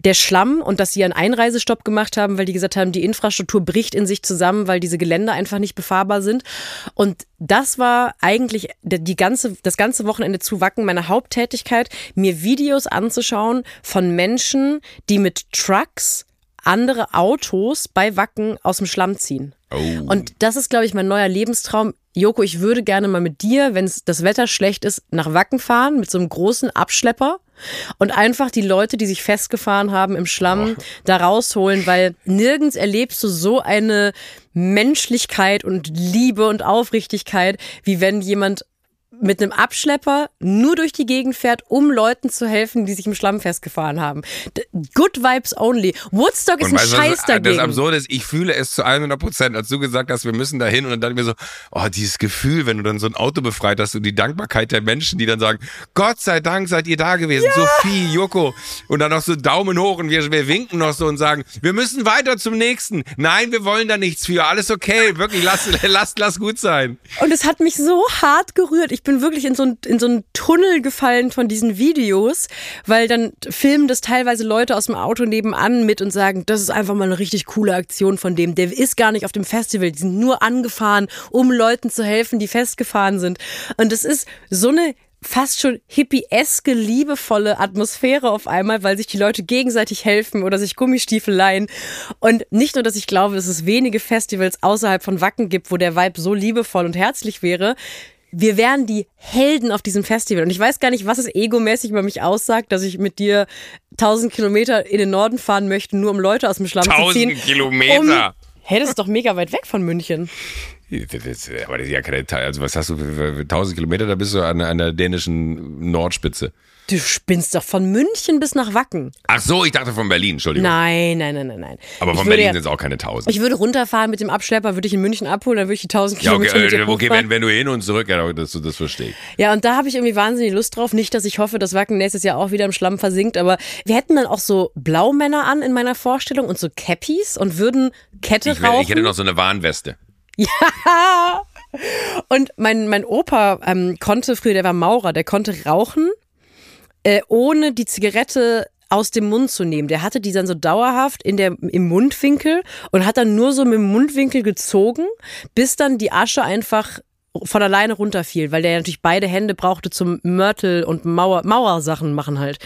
der Schlamm und dass sie einen Einreisestopp gemacht haben, weil die gesagt haben, die Infrastruktur bricht in sich zusammen, weil diese Gelände einfach nicht befahrbar sind. Und das war eigentlich die ganze, das ganze Wochenende zu Wacken meine Haupttätigkeit, mir Videos anzuschauen von Menschen, die mit Trucks andere Autos bei Wacken aus dem Schlamm ziehen. Oh. Und das ist, glaube ich, mein neuer Lebenstraum. Joko, ich würde gerne mal mit dir, wenn das Wetter schlecht ist, nach Wacken fahren mit so einem großen Abschlepper und einfach die Leute, die sich festgefahren haben im Schlamm, oh. da rausholen, weil nirgends erlebst du so eine Menschlichkeit und Liebe und Aufrichtigkeit, wie wenn jemand mit einem Abschlepper nur durch die Gegend fährt, um Leuten zu helfen, die sich im Schlamm festgefahren haben. Good vibes only. Woodstock ist ein Scheiß das, dagegen. Das Absurde ist, ich fühle es zu 100 Prozent, als du gesagt hast, wir müssen da hin und dann dachte ich mir so, oh, dieses Gefühl, wenn du dann so ein Auto befreit hast und die Dankbarkeit der Menschen, die dann sagen, Gott sei Dank seid ihr da gewesen, ja. Sophie, Joko und dann noch so Daumen hoch und wir, wir winken noch so und sagen, wir müssen weiter zum nächsten. Nein, wir wollen da nichts für, alles okay, wirklich, lass, <laughs> lass, lass gut sein. Und es hat mich so hart gerührt. Ich bin bin wirklich in so, ein, in so einen Tunnel gefallen von diesen Videos, weil dann filmen das teilweise Leute aus dem Auto nebenan mit und sagen, das ist einfach mal eine richtig coole Aktion von dem. Der ist gar nicht auf dem Festival, die sind nur angefahren, um Leuten zu helfen, die festgefahren sind. Und das ist so eine fast schon hippieske, liebevolle Atmosphäre auf einmal, weil sich die Leute gegenseitig helfen oder sich Gummistiefel leihen. Und nicht nur, dass ich glaube, dass es wenige Festivals außerhalb von Wacken gibt, wo der Vibe so liebevoll und herzlich wäre. Wir wären die Helden auf diesem Festival. Und ich weiß gar nicht, was es egomäßig über mich aussagt, dass ich mit dir 1000 Kilometer in den Norden fahren möchte, nur um Leute aus dem Schlamm zu ziehen. 1000 Kilometer! Um, hey, das ist doch mega weit weg von München. Aber das ist ja keine. Also was hast du für, für 1000 Kilometer? Da bist du an, an der dänischen Nordspitze. Du spinnst doch von München bis nach Wacken. Ach so, ich dachte von Berlin, Entschuldigung. Nein, nein, nein, nein, nein. Aber von Berlin ja- sind es auch keine 1000. Ich würde runterfahren mit dem Abschlepper, würde ich in München abholen, dann würde ich die 1000 Ja, okay, Kilometer äh, okay wenn, wenn du hin und zurück, ja, das, das verstehe ich. Ja, und da habe ich irgendwie wahnsinnig Lust drauf. Nicht, dass ich hoffe, dass Wacken nächstes Jahr auch wieder im Schlamm versinkt, aber wir hätten dann auch so Blaumänner an in meiner Vorstellung und so Cappies und würden Kette Ich, rauchen. ich hätte noch so eine Warnweste. <laughs> Ja. Und mein, mein Opa ähm, konnte früher, der war Maurer, der konnte rauchen, äh, ohne die Zigarette aus dem Mund zu nehmen. Der hatte die dann so dauerhaft in der, im Mundwinkel und hat dann nur so mit dem Mundwinkel gezogen, bis dann die Asche einfach von alleine runterfiel, weil der ja natürlich beide Hände brauchte zum Mörtel und Mauer, Mauersachen machen halt.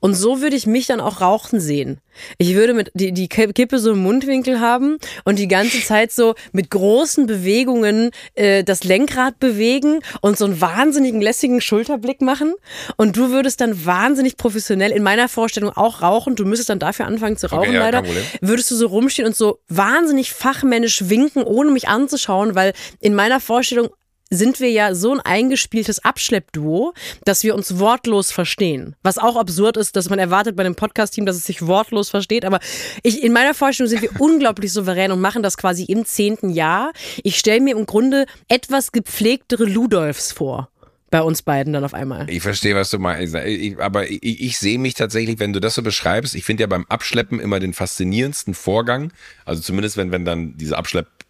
Und so würde ich mich dann auch rauchen sehen. Ich würde mit die, die Kippe so im Mundwinkel haben und die ganze Zeit so mit großen Bewegungen äh, das Lenkrad bewegen und so einen wahnsinnigen lässigen Schulterblick machen. Und du würdest dann wahnsinnig professionell in meiner Vorstellung auch rauchen. Du müsstest dann dafür anfangen zu rauchen, ja, kein leider. Würdest du so rumstehen und so wahnsinnig fachmännisch winken, ohne mich anzuschauen, weil in meiner Vorstellung sind wir ja so ein eingespieltes Abschleppduo, dass wir uns wortlos verstehen. Was auch absurd ist, dass man erwartet bei einem Podcast-Team, dass es sich wortlos versteht. Aber ich, in meiner Vorstellung sind wir <laughs> unglaublich souverän und machen das quasi im zehnten Jahr. Ich stelle mir im Grunde etwas gepflegtere Ludolfs vor. Bei uns beiden dann auf einmal. Ich verstehe, was du meinst. Ich, aber ich, ich sehe mich tatsächlich, wenn du das so beschreibst, ich finde ja beim Abschleppen immer den faszinierendsten Vorgang. Also zumindest, wenn, wenn dann diese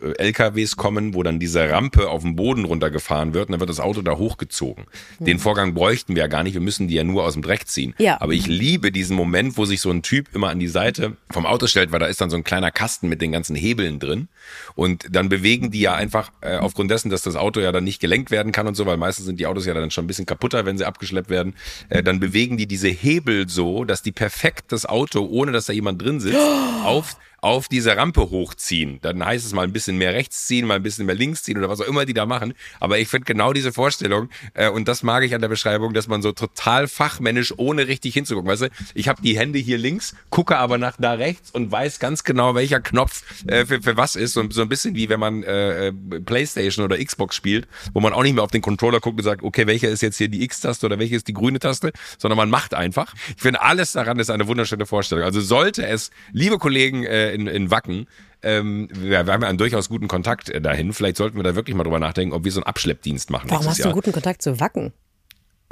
Abschlepp-LKWs kommen, wo dann diese Rampe auf dem Boden runtergefahren wird und dann wird das Auto da hochgezogen. Den Vorgang bräuchten wir ja gar nicht. Wir müssen die ja nur aus dem Dreck ziehen. Ja. Aber ich liebe diesen Moment, wo sich so ein Typ immer an die Seite vom Auto stellt, weil da ist dann so ein kleiner Kasten mit den ganzen Hebeln drin. Und dann bewegen die ja einfach äh, aufgrund dessen, dass das Auto ja dann nicht gelenkt werden kann und so, weil meistens sind die Autos ja dann schon ein bisschen kaputter, wenn sie abgeschleppt werden. Äh, dann bewegen die diese Hebel so, dass die perfekt das Auto, ohne dass da jemand drin sitzt, <gasps> auf auf diese Rampe hochziehen. Dann heißt es mal ein bisschen mehr rechts ziehen, mal ein bisschen mehr links ziehen oder was auch immer die da machen. Aber ich finde genau diese Vorstellung, äh, und das mag ich an der Beschreibung, dass man so total fachmännisch, ohne richtig hinzugucken, weißt du, ich habe die Hände hier links, gucke aber nach da rechts und weiß ganz genau, welcher Knopf äh, für, für was ist. So, so ein bisschen wie wenn man äh, äh, Playstation oder Xbox spielt, wo man auch nicht mehr auf den Controller guckt und sagt, okay, welcher ist jetzt hier die X-Taste oder welche ist die grüne Taste, sondern man macht einfach. Ich finde, alles daran ist eine wunderschöne Vorstellung. Also sollte es, liebe Kollegen äh, in, in Wacken, ähm, wir, wir haben ja einen durchaus guten Kontakt äh, dahin. Vielleicht sollten wir da wirklich mal drüber nachdenken, ob wir so einen Abschleppdienst machen. Warum hast du einen guten Kontakt zu Wacken?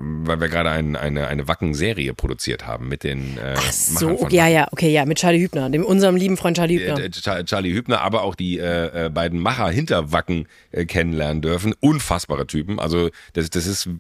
Weil wir gerade ein, eine, eine Wacken-Serie produziert haben mit den äh, Ach so, von ja, ja, okay, ja, mit Charlie Hübner, dem unserem lieben Freund Charlie Hübner. äh, Char- Charlie Hübner, aber auch die äh, äh, beiden Macher hinter Wacken kennenlernen dürfen. Unfassbare Typen. Also das, das ist,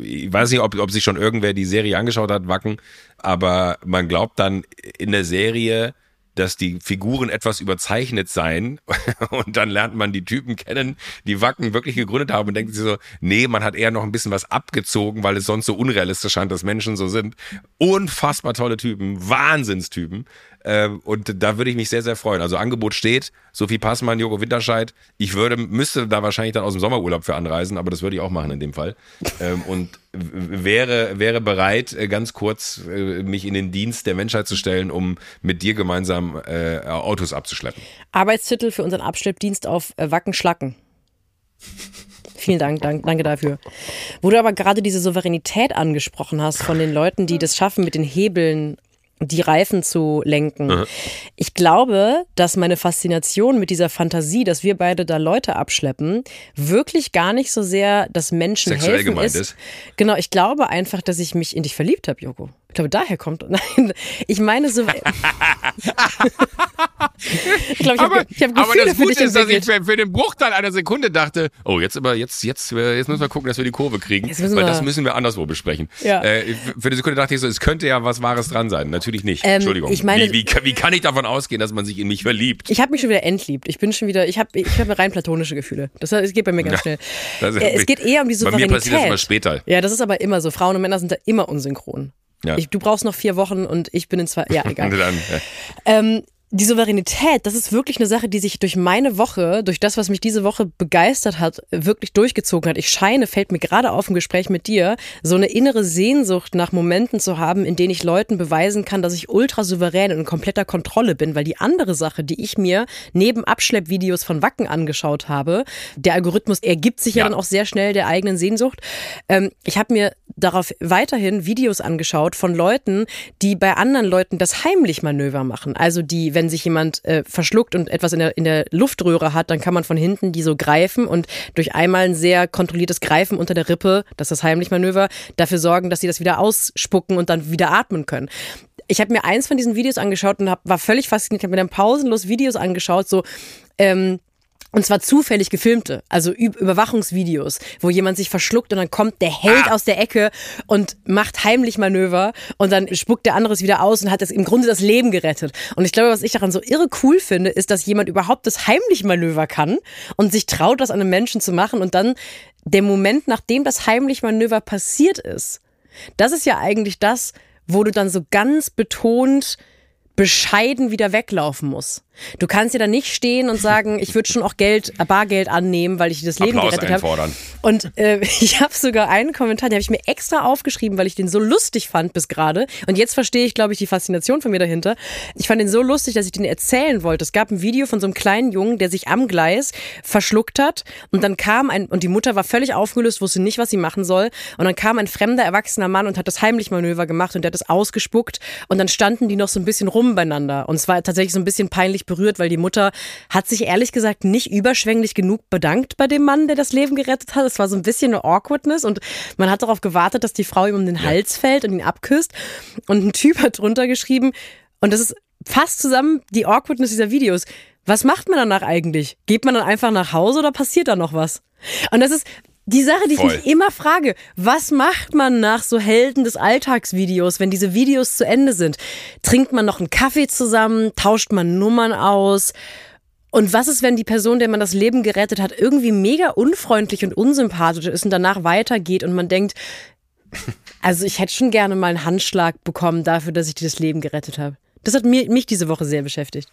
ich weiß nicht, ob, ob sich schon irgendwer die Serie angeschaut hat, Wacken, aber man glaubt dann in der Serie, dass die Figuren etwas überzeichnet seien <laughs> und dann lernt man die Typen kennen, die Wacken wirklich gegründet haben und denkt sich so, nee, man hat eher noch ein bisschen was abgezogen, weil es sonst so unrealistisch scheint, dass Menschen so sind. Unfassbar tolle Typen, Wahnsinnstypen. Ähm, und da würde ich mich sehr, sehr freuen. Also Angebot steht, Sophie Passmann, Joko Winterscheid. Ich würde, müsste da wahrscheinlich dann aus dem Sommerurlaub für anreisen, aber das würde ich auch machen in dem Fall. Ähm, und wäre, wäre bereit, äh, ganz kurz äh, mich in den Dienst der Menschheit zu stellen, um mit dir gemeinsam äh, Autos abzuschleppen. Arbeitstitel für unseren Abschleppdienst auf äh, Wacken Schlacken. Vielen Dank, dank, danke dafür. Wo du aber gerade diese Souveränität angesprochen hast von den Leuten, die das schaffen, mit den Hebeln die Reifen zu lenken. Ich glaube, dass meine Faszination mit dieser Fantasie, dass wir beide da Leute abschleppen, wirklich gar nicht so sehr das Menschen Sexuell helfen gemeint ist. ist. Genau, ich glaube einfach, dass ich mich in dich verliebt habe, Joko. Ich glaube, daher kommt. <laughs> Nein, ich meine so. <laughs> ich glaube, ich habe hab Gefühle aber das Gute ist, dass ich entwickelt. für, den Bruchteil einer Sekunde dachte, oh, jetzt aber, jetzt, jetzt, äh, jetzt müssen wir gucken, dass wir die Kurve kriegen. Weil wir- das müssen wir anderswo besprechen. Ja. Äh, für eine Sekunde dachte ich so, es könnte ja was Wahres dran sein. Natürlich nicht. Ähm, Entschuldigung. ich meine- wie, wie, kann- wie kann ich davon ausgehen, dass man sich in mich verliebt? Ich habe mich schon wieder entliebt. Ich bin schon wieder, ich habe ich hab rein platonische Gefühle. Das, das geht bei mir ganz schnell. Ist- Äh, es geht eher um die Bei mir Souveränität. passiert das immer später. Ja, das ist aber immer so. Frauen und Männer sind da immer unsynchron. Ja. Ich, du brauchst noch vier Wochen und ich bin in zwei. Ja, <laughs> egal. dann, äh, ähm, die Souveränität, das ist wirklich eine Sache, die sich durch meine Woche, durch das, was mich diese Woche begeistert hat, wirklich durchgezogen hat. Ich scheine, fällt mir gerade auf im Gespräch mit dir, so eine innere Sehnsucht nach Momenten zu haben, in denen ich Leuten beweisen kann, dass ich ultra souverän und in kompletter Kontrolle bin, weil die andere Sache, die ich mir neben Abschleppvideos von Wacken angeschaut habe, der Algorithmus ergibt sich ja, Ja. dann auch sehr schnell der eigenen Sehnsucht. Ähm, ich habe mir darauf weiterhin Videos angeschaut von Leuten, die bei anderen Leuten das Heimlich-Manöver machen. Also die, wenn sich jemand äh, verschluckt und etwas in der, in der Luftröhre hat, dann kann man von hinten die so greifen und durch einmal ein sehr kontrolliertes Greifen unter der Rippe, das ist das Heimlich-Manöver, dafür sorgen, dass sie das wieder ausspucken und dann wieder atmen können. Ich habe mir eins von diesen Videos angeschaut und hab, war völlig fasziniert. Ich habe mir dann pausenlos Videos angeschaut, so ähm, und zwar zufällig gefilmte, also Überwachungsvideos, wo jemand sich verschluckt und dann kommt der Held aus der Ecke und macht heimlich Manöver und dann spuckt der andere es wieder aus und hat das im Grunde das Leben gerettet. Und ich glaube, was ich daran so irre cool finde, ist, dass jemand überhaupt das heimlich Manöver kann und sich traut, das an einem Menschen zu machen und dann der Moment, nachdem das heimlich Manöver passiert ist, das ist ja eigentlich das, wo du dann so ganz betont bescheiden wieder weglaufen muss. Du kannst ja da nicht stehen und sagen, ich würde schon auch Geld, Bargeld annehmen, weil ich dir das Leben Applaus gerettet habe. Und äh, <laughs> ich habe sogar einen Kommentar, den habe ich mir extra aufgeschrieben, weil ich den so lustig fand bis gerade. Und jetzt verstehe ich, glaube ich, die Faszination von mir dahinter. Ich fand den so lustig, dass ich den erzählen wollte. Es gab ein Video von so einem kleinen Jungen, der sich am Gleis verschluckt hat. Und dann kam ein, und die Mutter war völlig aufgelöst, wusste nicht, was sie machen soll. Und dann kam ein fremder, erwachsener Mann und hat das Heimlich-Manöver gemacht und der hat das ausgespuckt. Und dann standen die noch so ein bisschen rum beieinander. Und es war tatsächlich so ein bisschen peinlich berührt, weil die Mutter hat sich ehrlich gesagt nicht überschwänglich genug bedankt bei dem Mann, der das Leben gerettet hat. Es war so ein bisschen eine Awkwardness und man hat darauf gewartet, dass die Frau ihm um den Hals fällt und ihn abküsst. Und ein Typ hat drunter geschrieben, und das ist fast zusammen die Awkwardness dieser Videos. Was macht man danach eigentlich? Geht man dann einfach nach Hause oder passiert da noch was? Und das ist die Sache, die ich Voll. mich immer frage. Was macht man nach so Helden des Alltagsvideos, wenn diese Videos zu Ende sind? Trinkt man noch einen Kaffee zusammen? Tauscht man Nummern aus? Und was ist, wenn die Person, der man das Leben gerettet hat, irgendwie mega unfreundlich und unsympathisch ist und danach weitergeht und man denkt, also ich hätte schon gerne mal einen Handschlag bekommen dafür, dass ich dir das Leben gerettet habe. Das hat mir, mich diese Woche sehr beschäftigt.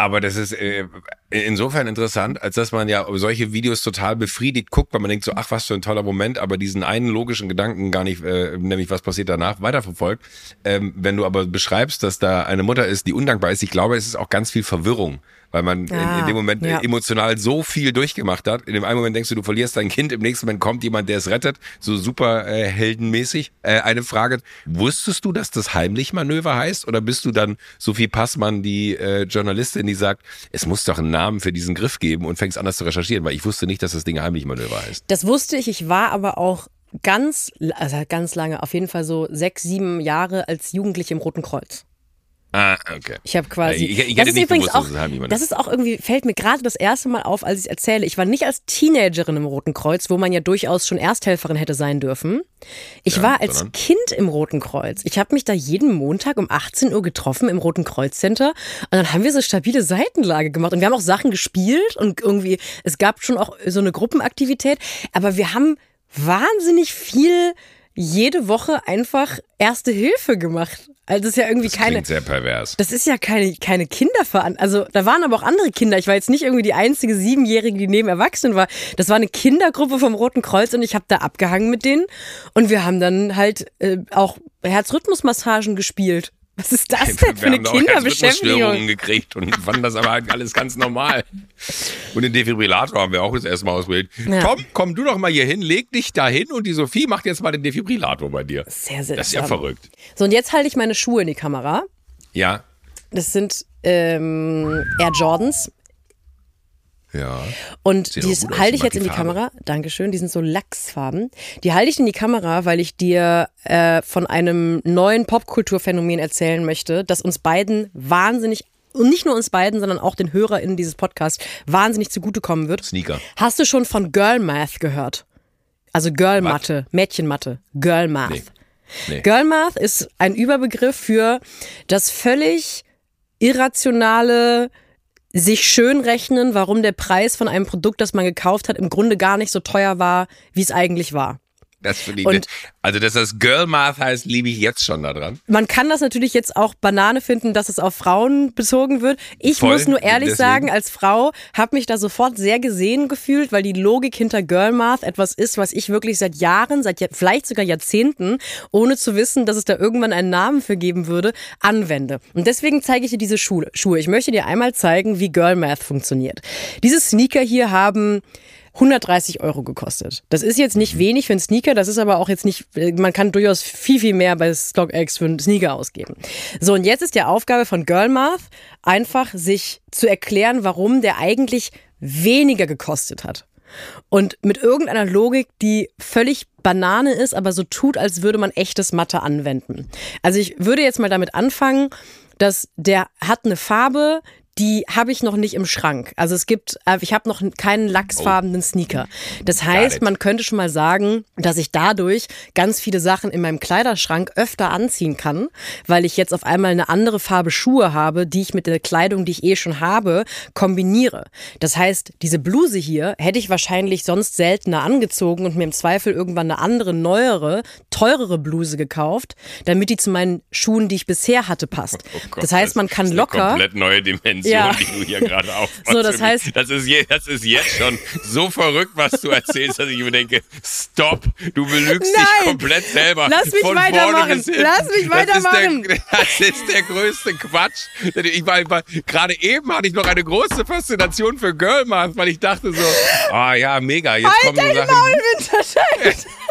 Aber das ist äh, insofern interessant, als dass man ja solche Videos total befriedigt guckt, weil man denkt so, ach, was für ein toller Moment, aber diesen einen logischen Gedanken gar nicht, äh, nämlich was passiert danach, weiterverfolgt. Ähm, wenn du aber beschreibst, dass da eine Mutter ist, die undankbar ist, ich glaube, es ist auch ganz viel Verwirrung, weil man in, Ah, in dem Moment ja. emotional so viel durchgemacht hat. In dem einen Moment denkst du, du verlierst dein Kind, im nächsten Moment kommt jemand, der es rettet, so super äh, heldenmäßig. Äh, eine Frage, wusstest du, dass das Heimlich-Manöver heißt oder bist du dann Sophie Passmann, die äh, Journalistin, die sagt, es muss doch einen Namen für diesen Griff geben und fängst anders zu recherchieren, weil ich wusste nicht, dass das Ding Heimlich-Manöver heißt. Das wusste ich. Ich war aber auch ganz, also ganz lange, auf jeden Fall so sechs, sieben Jahre als Jugendliche im Roten Kreuz. Ah, okay. Ich habe quasi. Ich- ich das ist übrigens gewusst, auch, es Heimlich-Manöver das ist auch irgendwie fällt mir gerade das erste Mal auf, als ich es erzähle. Ich war nicht als Teenagerin im Roten Kreuz, wo man ja durchaus schon Ersthelferin hätte sein dürfen. Ich Ja, war als sondern? Kind im Roten Kreuz. Ich habe mich da jeden Montag um 18 Uhr getroffen im Roten Kreuz Center und dann haben wir so stabile Seitenlage gemacht und wir haben auch Sachen gespielt und irgendwie es gab schon auch so eine Gruppenaktivität, aber wir haben wahnsinnig viel jede Woche einfach Erste Hilfe gemacht. Also das ist ja irgendwie Das keine klingt sehr pervers. das ist ja keine, keine Kinderveran... Also da waren aber auch andere Kinder. Ich war jetzt nicht irgendwie die einzige Siebenjährige, die neben Erwachsenen war. Das war eine Kindergruppe vom Roten Kreuz und ich habe da abgehangen mit denen. Und wir haben dann halt äh, auch Herzrhythmusmassagen gespielt. Was ist das denn für eine Kinderbeschäftigung? Gekriegt und fanden das aber halt alles ganz normal. Und den Defibrillator haben wir auch das erste Mal ausprobiert. Ja. Komm, komm du doch mal hier hin, leg dich da hin und die Sophie macht jetzt mal den Defibrillator bei dir. Sehr, sehr Das ist ja verrückt. So, und jetzt halte ich meine Schuhe in die Kamera. Ja, Das sind ähm, Air Jordans. Ja. Und die halte ich jetzt in die Farbe. Kamera. Dankeschön. Die sind so Lachsfarben. Die halte ich in die Kamera, weil ich dir äh, von einem neuen Popkulturphänomen erzählen möchte, das uns beiden wahnsinnig und nicht nur uns beiden, sondern auch den HörerInnen dieses Podcasts wahnsinnig zugutekommen wird. Sneaker. Hast du schon von Girl Math gehört? Also Girl Mathe, Mädchenmathe, Girl Math. Nee. Nee. Girl Math ist ein Überbegriff für das völlig irrationale sich schön rechnen, warum der Preis von einem Produkt, das man gekauft hat, im Grunde gar nicht so teuer war, wie es eigentlich war. Das finde ich. Und- also, dass das Girl Math heißt, liebe ich jetzt schon da dran. Man kann das natürlich jetzt auch Banane finden, dass es auf Frauen bezogen wird. Ich Voll, muss nur ehrlich deswegen. sagen, als Frau habe mich da sofort sehr gesehen gefühlt, weil die Logik hinter Girl Math etwas ist, was ich wirklich seit Jahren, seit vielleicht sogar Jahrzehnten, ohne zu wissen, dass es da irgendwann einen Namen für geben würde, anwende. Und deswegen zeige ich dir diese Schuhe. Schuhe. Ich möchte dir einmal zeigen, wie Girl Math funktioniert. Diese Sneaker hier haben 130 Euro gekostet. Das ist jetzt nicht wenig für einen Sneaker, das ist aber auch jetzt nicht, man kann durchaus viel, viel mehr bei StockX für einen Sneaker ausgeben. So, und jetzt ist die Aufgabe von Girlmath einfach, sich zu erklären, warum der eigentlich weniger gekostet hat. Und mit irgendeiner Logik, die völlig Banane ist, aber so tut, als würde man echtes Mathe anwenden. Also ich würde jetzt mal damit anfangen, dass der hat eine Farbe, die habe ich noch nicht im Schrank. Also es gibt, äh, ich habe noch keinen lachsfarbenen Sneaker. Das heißt, man könnte schon mal sagen, dass ich dadurch ganz viele Sachen in meinem Kleiderschrank öfter anziehen kann, weil ich jetzt auf einmal eine andere Farbe Schuhe habe, die ich mit der Kleidung, die ich eh schon habe, kombiniere. Das heißt, diese Bluse hier hätte ich wahrscheinlich sonst seltener angezogen und mir im Zweifel irgendwann eine andere, neuere, teurere Bluse gekauft, damit die zu meinen Schuhen, die ich bisher hatte, passt. Oh Gott, das heißt, man das kann ist locker Eine komplett neue Dimension, Ja. die du hier gerade aufmachst. So, das heißt- das ist, je, das ist jetzt schon so verrückt, was du erzählst, dass ich mir denke, stopp, du belügst Nein. dich komplett selber. Lass mich Von weitermachen. vorne bis hinten. Lass mich weitermachen. Das ist, der, das ist der größte Quatsch. Ich war, war, gerade eben hatte ich noch eine große Faszination für Girl Math, weil ich dachte so, ah ja, mega, jetzt Halt kommen so Sachen. Maul, Winterscheid! <laughs>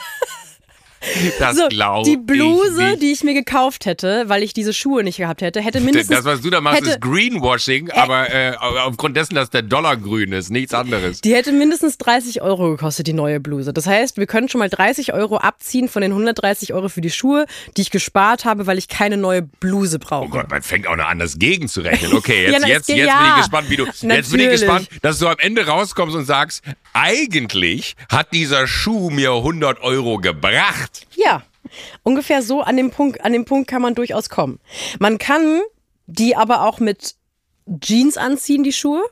Das So, glaube die Bluse, ich die ich mir gekauft hätte, weil ich diese Schuhe nicht gehabt hätte, hätte mindestens. Das, was du da machst, hätte, ist Greenwashing, aber äh, aufgrund dessen, dass der Dollar grün ist, nichts anderes. Die hätte mindestens 30 Euro gekostet, die neue Bluse. Das heißt, wir können schon mal 30 Euro abziehen von den 130 Euro für die Schuhe, die ich gespart habe, weil ich keine neue Bluse brauche. Oh Gott, man fängt auch noch an, das gegenzurechnen. Okay, jetzt, <laughs> Ja, jetzt, jetzt ja. bin ich gespannt, wie du. Jetzt bin ich Natürlich. gespannt, dass du am Ende rauskommst und sagst, eigentlich hat dieser Schuh mir 100 Euro gebracht. Ja, ungefähr so an dem Punkt, an dem Punkt kann man durchaus kommen. Man kann die aber auch mit Jeans anziehen, die Schuhe.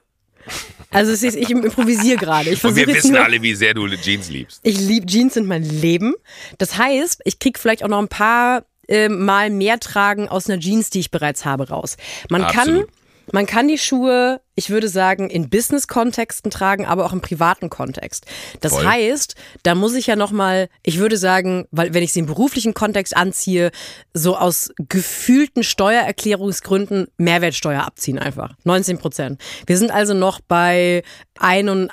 Also ist, ich improvisiere gerade. Ich Und wir wissen nur, alle, wie sehr du Jeans liebst. Ich liebe Jeans sind mein Leben. Das heißt, ich krieg vielleicht auch noch ein paar äh, Mal mehr tragen aus einer Jeans, die ich bereits habe, raus. Man Absolut. kann, man kann die Schuhe, ich würde sagen, in Business-Kontexten tragen, aber auch im privaten Kontext. Das Voll. heißt, da muss ich ja noch mal, ich würde sagen, weil wenn ich sie im beruflichen Kontext anziehe, so aus gefühlten Steuererklärungsgründen Mehrwertsteuer abziehen einfach. 19 Prozent. Wir sind also noch bei 81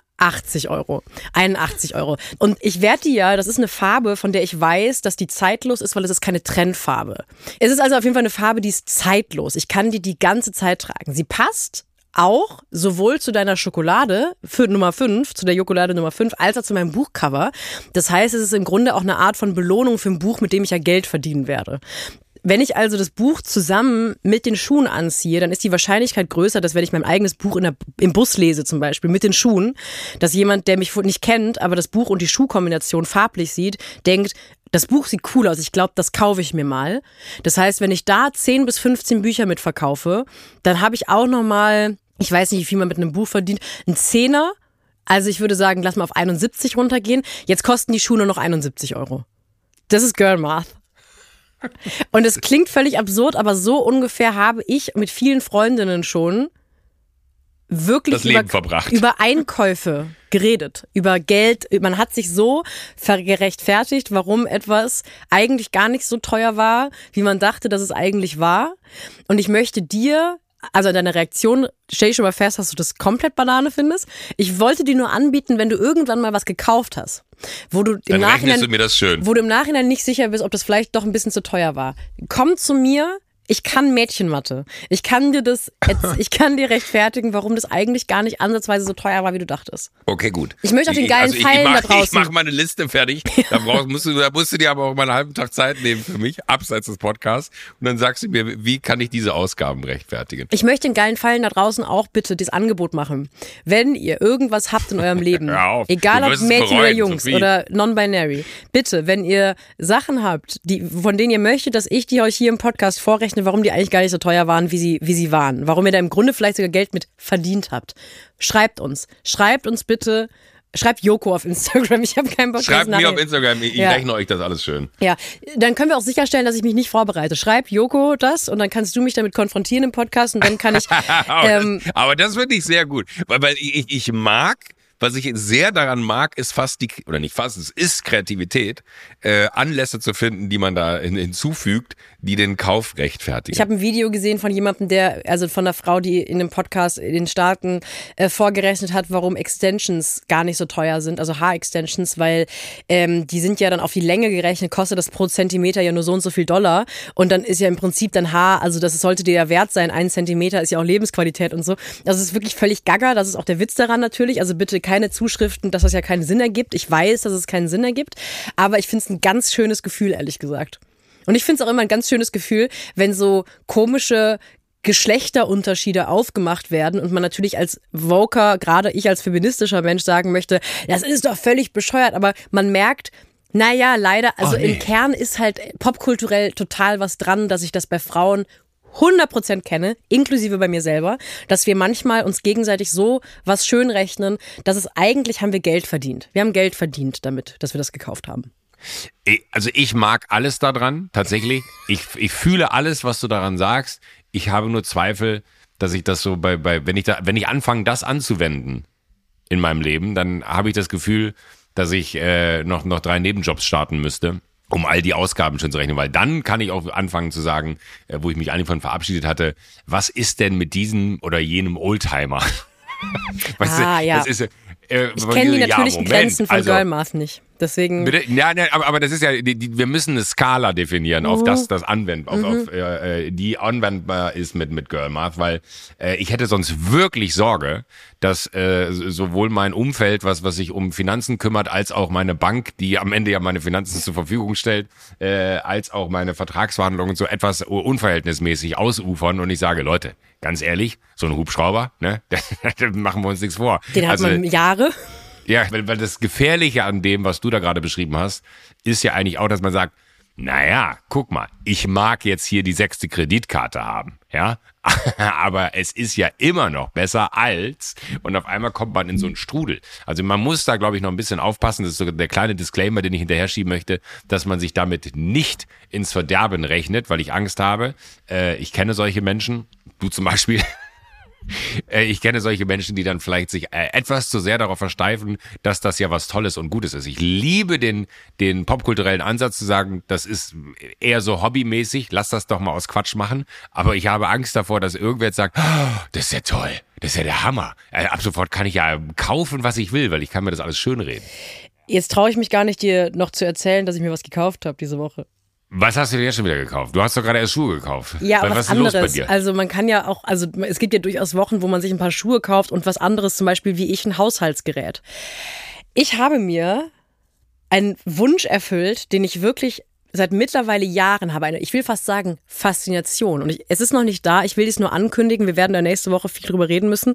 Euro. 81 Euro. Und ich werde die ja, das ist eine Farbe, von der ich weiß, dass die zeitlos ist, weil es ist keine Trendfarbe. Es ist also auf jeden Fall eine Farbe, die ist zeitlos. Ich kann die die ganze Zeit tragen. Sie passt auch sowohl zu deiner Schokolade für Nummer 5, zu der Jokolade Nummer 5, als auch zu meinem Buchcover. Das heißt, es ist im Grunde auch eine Art von Belohnung für ein Buch, mit dem ich ja Geld verdienen werde. Wenn ich also das Buch zusammen mit den Schuhen anziehe, dann ist die Wahrscheinlichkeit größer, dass wenn ich mein eigenes Buch der, im Bus lese zum Beispiel mit den Schuhen, dass jemand, der mich nicht kennt, aber das Buch und die Schuhkombination farblich sieht, denkt, das Buch sieht cool aus, ich glaube, das kaufe ich mir mal. Das heißt, wenn ich da 10 bis 15 Bücher mitverkaufe, dann habe ich auch nochmal, ich weiß nicht, wie viel man mit einem Buch verdient, einen Zehner. Also ich würde sagen, lass mal auf 71 runtergehen. Jetzt kosten die Schuhe nur noch 71 Euro. Das ist Girl Math. Und es klingt völlig absurd, aber so ungefähr habe ich mit vielen Freundinnen schon wirklich über, verbracht. über Einkäufe geredet, über Geld. Man hat sich so gerechtfertigt, warum etwas eigentlich gar nicht so teuer war, wie man dachte, dass es eigentlich war. Und ich möchte dir, also deine Reaktion, stell ich schon mal fest, dass du das komplett Banane findest. Ich wollte dir nur anbieten, wenn du irgendwann mal was gekauft hast, wo du im Dann Nachhinein du mir das schön. wo du im Nachhinein nicht sicher bist, ob das vielleicht doch ein bisschen zu teuer war. Komm zu mir Ich kann Mädchenmatte. Ich kann dir das, <laughs> ich kann dir rechtfertigen, warum das eigentlich gar nicht ansatzweise so teuer war, wie du dachtest. Okay, gut. Ich möchte auch den geilen also ich, Pfeilen ich mach, da draußen. Ich mache meine Liste fertig. Da, brauchst, musst du, da musst du dir aber auch mal einen halben Tag Zeit nehmen für mich, abseits des Podcasts. Und dann sagst du mir, wie kann ich diese Ausgaben rechtfertigen? Ich möchte den geilen Pfeilen da draußen auch bitte das Angebot machen. Wenn ihr irgendwas habt in eurem Leben, <laughs> egal ob Mädchen oder bereuen, Jungs Sophie. oder non-binary, bitte, wenn ihr Sachen habt, die, von denen ihr möchtet, dass ich die euch hier im Podcast vorrechne, warum die eigentlich gar nicht so teuer waren, wie sie, wie sie waren, warum ihr da im Grunde vielleicht sogar Geld mit verdient habt, schreibt uns. Schreibt uns bitte. Schreibt Joko auf Instagram. Ich habe keinen Bock Schreibt das mir auf Instagram, ich Ja. rechne euch das alles schön. ja, dann können wir auch sicherstellen, dass ich mich nicht vorbereite. Schreib Joko das und dann kannst du mich damit konfrontieren im Podcast und dann kann ich. <laughs> aber, ähm, das, aber das finde ich sehr gut. Weil, weil ich, ich mag, was ich sehr daran mag, ist fast die, oder nicht fast, es ist Kreativität, äh, Anlässe zu finden, die man da hin, hinzufügt, die den Kauf rechtfertigen. ich habe ein Video gesehen von jemandem, der, also von einer Frau, die in einem Podcast in den Staaten äh, vorgerechnet hat, warum Extensions gar nicht so teuer sind, also Haarextensions, weil ähm, die sind ja dann auf die Länge gerechnet, kostet das pro Zentimeter ja nur so und so viel Dollar und dann ist ja im Prinzip dein Haar, also das sollte dir ja wert sein, ein Zentimeter ist ja auch Lebensqualität und so. Also es ist wirklich völlig gaga, das ist auch der Witz daran natürlich, also bitte keine Zuschriften, dass das ja keinen Sinn ergibt. Ich weiß, dass es keinen Sinn ergibt, aber ich finde es ein ganz schönes Gefühl, ehrlich gesagt. Und ich finde es auch immer ein ganz schönes Gefühl, wenn so komische Geschlechterunterschiede aufgemacht werden und man natürlich als Voker, gerade ich als feministischer Mensch sagen möchte, das ist doch völlig bescheuert, aber man merkt, naja, leider, also Oh, nee. im Kern ist halt popkulturell total was dran, dass ich das bei Frauen 100% kenne, inklusive bei mir selber, dass wir manchmal uns gegenseitig so was schön rechnen, dass es eigentlich haben wir Geld verdient. Wir haben Geld verdient damit, dass wir das gekauft haben. Also ich mag alles daran, tatsächlich. Ich, ich fühle alles, was du daran sagst. Ich habe nur Zweifel, dass ich das so bei, bei wenn ich da, wenn ich anfange, das anzuwenden in meinem Leben, dann habe ich das Gefühl, dass ich äh, noch, noch drei Nebenjobs starten müsste, um all die Ausgaben schon zu rechnen. Weil dann kann ich auch anfangen zu sagen, äh, wo ich mich eigentlich von verabschiedet hatte, was ist denn mit diesem oder jenem Oldtimer? <laughs> weißt Ah, du, ja. das ist, äh, Ich kenne die ja, natürlichen Moment, Grenzen von also, Girlmath nicht. Deswegen. Bitte? Ja, ja aber, aber das ist ja, die, die, wir müssen eine Skala definieren, auf das das anwend, auf, auf äh, äh, die anwendbar ist mit mit Girl Math, weil äh, ich hätte sonst wirklich Sorge, dass äh, sowohl mein Umfeld, was was sich um Finanzen kümmert, als auch meine Bank, die am Ende ja meine Finanzen zur Verfügung stellt, äh, als auch meine Vertragsverhandlungen so etwas unverhältnismäßig ausufern und ich sage, Leute, ganz ehrlich, so ein Hubschrauber, ne, <laughs> da machen wir uns nichts vor. Den hat also, man Jahre. ja, weil, weil das Gefährliche an dem, was du da gerade beschrieben hast, ist ja eigentlich auch, dass man sagt, naja, guck mal, ich mag jetzt hier die sechste Kreditkarte haben, ja, <laughs> aber es ist ja immer noch besser als und auf einmal kommt man in so einen Strudel. Also man muss da, glaube ich, noch ein bisschen aufpassen. Das ist so der kleine Disclaimer, den ich hinterher schieben möchte, dass man sich damit nicht ins Verderben rechnet, weil ich Angst habe. Äh, ich kenne solche Menschen, du zum Beispiel. Äh, Ich kenne solche Menschen, die dann vielleicht sich äh, etwas zu sehr darauf versteifen, dass das ja was Tolles und Gutes ist. Ich liebe den, den popkulturellen Ansatz zu sagen, das ist eher so hobbymäßig, lass das doch mal aus Quatsch machen. Aber ich habe Angst davor, dass irgendwer jetzt sagt, oh, das ist ja toll, das ist ja der Hammer. Äh, Ab sofort kann ich ja kaufen, was ich will, weil ich kann mir das alles schönreden. Jetzt traue ich mich gar nicht, dir noch zu erzählen, dass ich mir was gekauft habe diese Woche. Was hast du dir jetzt schon wieder gekauft? Du hast doch gerade erst Schuhe gekauft. Ja, was, was, ist los bei anderes. dir? Also man kann ja auch, also es gibt ja durchaus Wochen, wo man sich ein paar Schuhe kauft und was anderes, zum Beispiel wie ich ein Haushaltsgerät. Ich habe mir einen Wunsch erfüllt, den ich wirklich seit mittlerweile Jahren habe. Eine, ich will fast sagen, Faszination. Und ich, es ist noch nicht da. Ich will dies nur ankündigen. Wir werden da nächste Woche viel drüber reden müssen.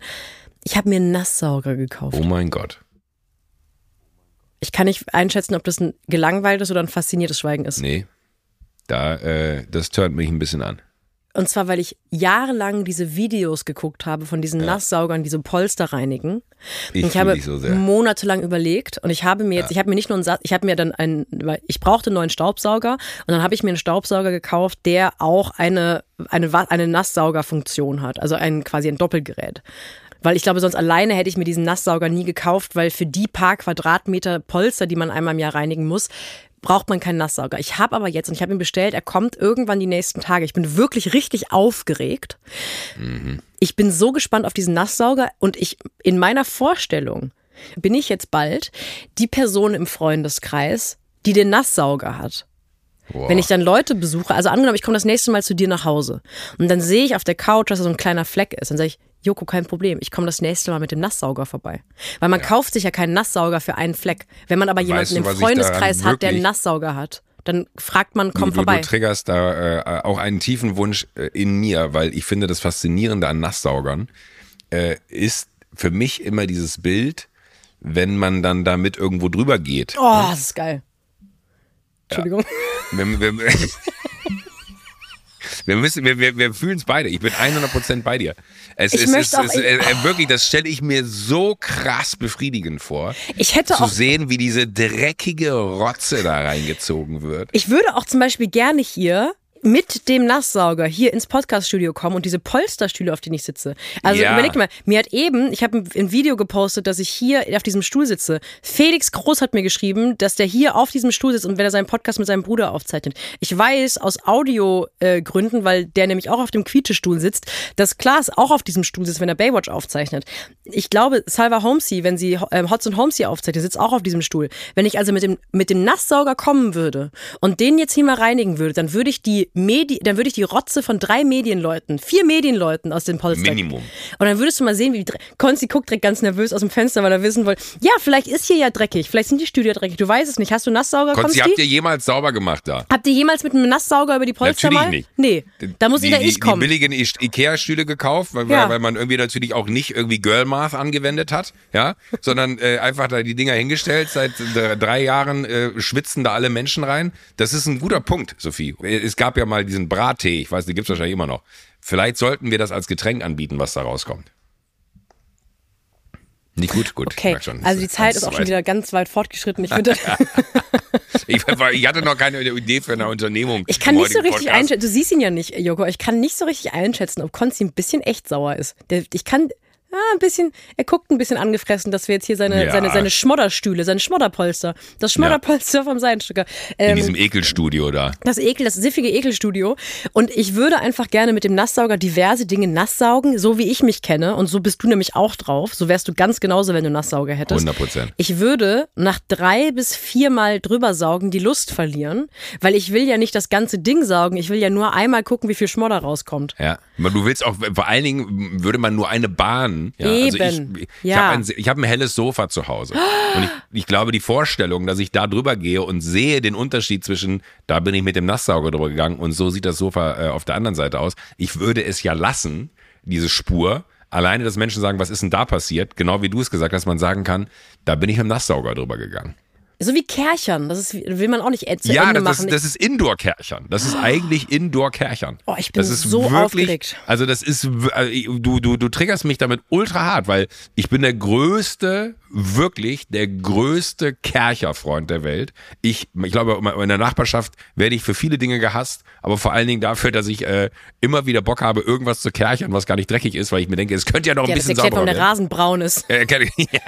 Ich habe mir einen Nasssauger gekauft. Oh mein Gott. Ich kann nicht einschätzen, ob das ein gelangweiltes oder ein fasziniertes Schweigen ist. Nee. Da, äh, das turnt mich ein bisschen an. Und zwar, weil ich jahrelang diese Videos geguckt habe von diesen Nasssaugern, die so Polster reinigen. Ich ich habe so sehr. monatelang überlegt und ich habe mir jetzt, ich habe mir nicht nur einen Satz, ich habe mir dann einen, weil ich brauchte einen neuen Staubsauger und dann habe ich mir einen Staubsauger gekauft, der auch eine, eine, eine Nasssaugerfunktion hat, also ein, quasi ein Doppelgerät. Weil ich glaube, sonst alleine hätte ich mir diesen Nasssauger nie gekauft, weil für die paar Quadratmeter Polster, die man einmal im Jahr reinigen muss, braucht man keinen Nasssauger. Ich habe aber jetzt und ich habe ihn bestellt, er kommt irgendwann die nächsten Tage. Ich bin wirklich richtig aufgeregt. Ich bin so gespannt auf diesen Nasssauger und ich in meiner Vorstellung bin ich jetzt bald die Person im Freundeskreis, die den Nasssauger hat. Wenn ich dann Leute besuche, also angenommen, ich komme das nächste Mal zu dir nach Hause und dann sehe ich auf der Couch, dass da so ein kleiner Fleck ist, dann sage ich, Joko, kein Problem, ich komme das nächste Mal mit dem Nasssauger vorbei. Weil man kauft sich ja keinen Nasssauger für einen Fleck. Wenn man aber jemanden Weißt du, im Freundeskreis hat, der einen Nasssauger hat, dann fragt man, komm du, vorbei. Du, du triggerst da äh, auch einen tiefen Wunsch äh, in mir, weil ich finde, das Faszinierende an Nasssaugern äh, ist für mich immer dieses Bild, wenn man dann damit irgendwo drüber geht. oh, das ist geil. Entschuldigung. Wir, <laughs> <laughs> wir, müssen, wir, wir, wir fühlen es beide. Ich bin 100% bei dir. Es Ich ist, möchte es, auch- es, äh, äh, wirklich, das stelle ich mir so krass befriedigend vor. Ich hätte zu auch sehen, wie diese dreckige Rotze da reingezogen wird. Ich würde auch zum Beispiel gerne hier mit dem Nasssauger hier ins Podcaststudio kommen und diese Polsterstühle, auf denen ich sitze. Also Ja. überleg mal, mir hat eben, ich habe ein, Video gepostet, dass ich hier auf diesem Stuhl sitze. Felix Groß hat mir geschrieben, dass der hier auf diesem Stuhl sitzt und wenn er seinen Podcast mit seinem Bruder aufzeichnet. Ich weiß aus Audiogründen, äh, weil der nämlich auch auf dem Quietschestuhl sitzt, dass Klaas auch auf diesem Stuhl sitzt, wenn er Baywatch aufzeichnet. Ich glaube, Salva Holmesy, wenn sie ähm, Hotz und Holmesy aufzeichnet, sitzt auch auf diesem Stuhl. Wenn ich also mit dem, mit dem Nasssauger kommen würde und den jetzt hier mal reinigen würde, dann würde ich die Medi dann würde ich die Rotze von drei Medienleuten, vier Medienleuten aus dem Polster. Minimum. Und dann würdest du mal sehen, wie Konzi guckt direkt ganz nervös aus dem Fenster, weil er wissen wollte, ja, vielleicht ist hier ja dreckig, vielleicht sind die Stühle dreckig, du weißt es nicht. Hast du Nasssauger, Konzi, Konsti? habt ihr jemals sauber gemacht da? Habt ihr jemals mit einem Nasssauger über die Polster Natürlich mal? nicht. Nee, da muss die, wieder die, ich kommen. Die billigen Ikea-Stühle gekauft, weil, Ja. weil, man irgendwie natürlich auch nicht irgendwie Girl Math angewendet hat, ja, <laughs> sondern äh, einfach da die Dinger hingestellt. Seit äh, drei Jahren äh, schwitzen da alle Menschen rein. Das ist ein guter Punkt, Sophie. Es gab ja mal diesen Brattee, ich weiß, den gibt's wahrscheinlich immer noch. Vielleicht sollten wir das als Getränk anbieten, was da rauskommt. Nicht gut, gut. Okay, schon. also die Zeit ist auch schon weit. wieder ganz weit fortgeschritten. Ich finde, <laughs> Ich, ich hatte noch keine Idee für eine Unternehmung. ich kann nicht so richtig Podcast. einschätzen. Du siehst ihn ja nicht, Joko. Ich kann nicht so richtig einschätzen, ob Konzi ein bisschen echt sauer ist. Ich kann ah, ein bisschen. Er guckt ein bisschen angefressen, dass wir jetzt hier seine Ja. seine seine Schmodderstühle, seine Schmodderpolster, das Schmodderpolster vom Seidenstücker. In Ähm, diesem Ekelstudio da. das Ekel, das siffige Ekelstudio. Und ich würde einfach gerne mit dem Nasssauger diverse Dinge nasssaugen, so wie ich mich kenne. Und so bist du nämlich auch drauf. So wärst du ganz genauso, wenn du Nasssauger hättest. 100 Prozent. Ich würde nach drei bis viermal drüber saugen die Lust verlieren, weil ich will ja nicht das ganze Ding saugen. Ich will ja nur einmal gucken, wie viel Schmodder rauskommt. Ja, aber du willst auch, vor allen Dingen würde man nur eine Bahn. Ja, Also Eben. ich ich Ja. habe ein, ich hab ein helles Sofa zu Hause. Und ich, ich glaube, die Vorstellung, dass ich da drüber gehe und sehe den Unterschied zwischen, da bin ich mit dem Nasssauger drüber gegangen und so sieht das Sofa äh, auf der anderen Seite aus. Ich würde es ja lassen, diese Spur. Alleine, dass Menschen sagen, was ist denn da passiert? Genau wie du es gesagt hast, man sagen kann, da bin ich mit dem Nasssauger drüber gegangen. So wie Kärchern. Das ist, will man auch nicht äh, zu Ja, Ende das, machen. ist, das ist Indoor-Kerchern. Das ist eigentlich Indoor-Kerchern. Oh, ich bin das ist so wirklich, aufgeregt. Also das ist, also du, du, du triggerst mich damit ultra hart, weil ich bin der größte, wirklich der größte Kercherfreund der Welt. Ich, ich glaube, in der Nachbarschaft werde ich für viele Dinge gehasst, aber vor allen Dingen dafür, dass ich äh, immer wieder Bock habe, irgendwas zu kerchern, was gar nicht dreckig ist, weil ich mir denke, es könnte ja noch ein ja, das bisschen erklärt, sauberer warum der. Rasen braun ist. Äh, kenn ich- <laughs>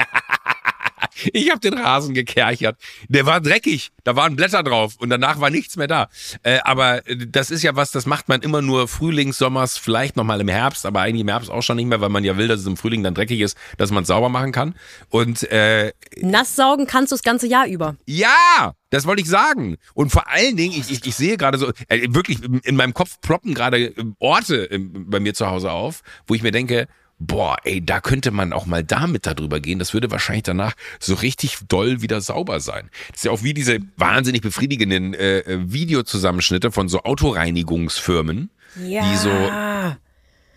<laughs> Ich habe den Rasen gekerchert. Der war dreckig. Da waren Blätter drauf und danach war nichts mehr da. Äh, aber das ist ja was, das macht man immer nur Frühlings, Sommers, vielleicht nochmal im Herbst, aber eigentlich im Herbst auch schon nicht mehr, weil man ja will, dass es im Frühling dann dreckig ist, dass man es sauber machen kann. Und äh, Nass saugen kannst du das ganze Jahr über. ja, das wollte ich sagen. Und vor allen Dingen, ich, ich, ich sehe gerade so, äh, wirklich in meinem Kopf ploppen gerade Orte äh, bei mir zu Hause auf, wo ich mir denke, boah, ey, da könnte man auch mal damit darüber gehen. Das würde wahrscheinlich danach so richtig doll wieder sauber sein. Das ist ja auch wie diese wahnsinnig befriedigenden äh, äh, Videozusammenschnitte von so Autoreinigungsfirmen. Ja. Die so,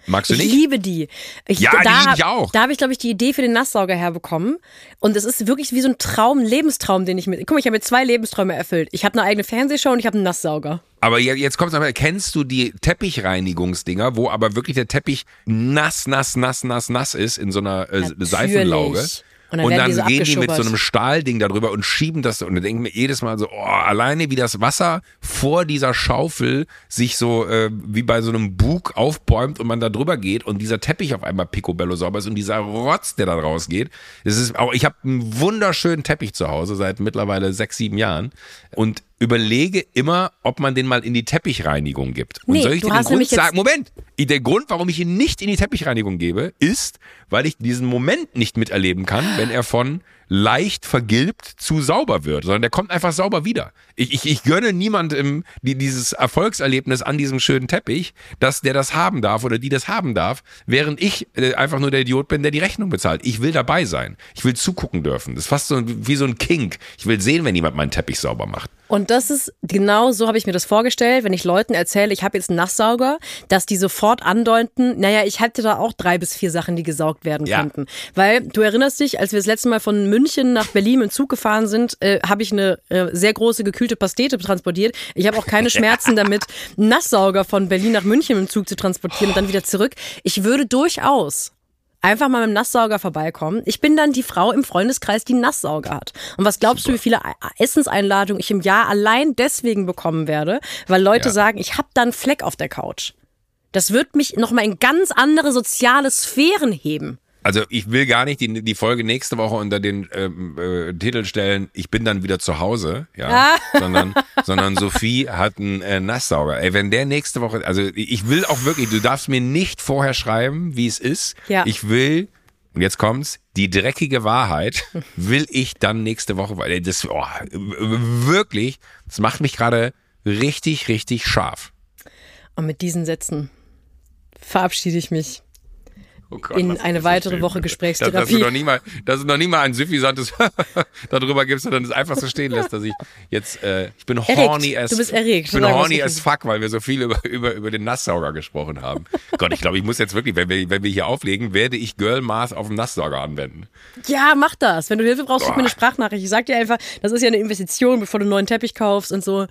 magst du Ich nicht? liebe die. Ich, Ja, die da, liebe ich auch. Da habe ich, glaube ich, die Idee für den Nasssauger herbekommen. Und es ist wirklich wie so ein Traum, ein Lebenstraum, den ich mit. Guck mal, ich habe mir zwei Lebensträume erfüllt. Ich habe eine eigene Fernsehshow und ich habe einen Nasssauger. Aber je- jetzt kommt's aber, kennst du die Teppichreinigungsdinger, wo aber wirklich der Teppich nass, nass, nass, nass, nass ist in so einer äh. Seifenlauge? Und dann werden die so gehen die mit so einem Stahlding darüber und schieben das und dann denken mir jedes Mal so, oh, alleine wie das Wasser vor dieser Schaufel sich so äh, wie bei so einem Bug aufbäumt und man da drüber geht und dieser Teppich auf einmal picobello sauber ist und dieser Rotz, der da rausgeht. Es ist auch, ich habe einen wunderschönen Teppich zu Hause seit mittlerweile sechs, sieben Jahren und überlege immer, ob man den mal in die Teppichreinigung gibt. Und Nee, soll ich dir den Grund sagen? Moment, der Grund, warum ich ihn nicht in die Teppichreinigung gebe, ist, weil ich diesen Moment nicht miterleben kann, wenn er von leicht vergilbt zu sauber wird, sondern der kommt einfach sauber wieder. Ich, ich, ich gönne niemandem die, dieses Erfolgserlebnis an diesem schönen Teppich, dass der das haben darf oder die das haben darf, während ich äh, einfach nur der Idiot bin, der die Rechnung bezahlt. Ich will dabei sein. Ich will zugucken dürfen. Das ist fast so wie so ein Kink. Ich will sehen, wenn jemand meinen Teppich sauber macht. Und das ist genau so habe ich mir das vorgestellt, wenn ich Leuten erzähle, ich habe jetzt einen Nasssauger, dass die sofort andeuten, naja, ich hatte da auch drei bis vier Sachen, die gesaugt werden Ja. könnten. Weil du erinnerst dich, als wir das letzte Mal von München nach Berlin im Zug gefahren sind, äh, habe ich eine äh, sehr große gekühlte Pastete transportiert. Ich habe auch keine <laughs> Schmerzen damit, Nasssauger von Berlin nach München im Zug zu transportieren und dann wieder zurück. Ich würde durchaus einfach mal mit dem Nasssauger vorbeikommen. Ich bin dann die Frau im Freundeskreis, die einen Nasssauger hat. Und was glaubst du, wie viele Essenseinladungen ich im Jahr allein deswegen bekommen werde, weil Leute Ja. sagen, ich habe da einen Fleck auf der Couch. Das wird mich nochmal in ganz andere soziale Sphären heben. Also ich will gar nicht die, die Folge nächste Woche unter den ähm, äh, Titel stellen, ich bin dann wieder zu Hause, ja, <laughs> sondern, sondern Sophie hat einen äh, Nasssauger. Ey, wenn der nächste Woche, also ich will auch wirklich, du darfst mir nicht vorher schreiben, wie es ist. Ja. Ich will, und jetzt kommt's, die dreckige Wahrheit will ich dann nächste Woche, weil das, oh, wirklich, das macht mich gerade richtig, richtig scharf. Und mit diesen Sätzen verabschiede ich mich. Oh Gott, In eine das weitere? Woche Das, das, Gesprächstherapie. ist noch nie mal, das ist noch nie mal ein suffisantes <laughs> darüber gibst, sondern es einfach so stehen <laughs> lässt, dass ich jetzt, äh, ich bin Erregt. horny as, Du bist erregt, ich bin sagen horny as fuck, weil wir so viel über, über, über den Nasssauger gesprochen haben. <laughs> Gott, ich glaube, ich muss jetzt wirklich, wenn wir, wenn wir hier auflegen, werde ich Girl Math auf dem Nasssauger anwenden. Ja, mach das. Wenn du Hilfe brauchst, schick mir eine Sprachnachricht. Ich sag dir einfach, das ist ja eine Investition, bevor du einen neuen Teppich kaufst und so.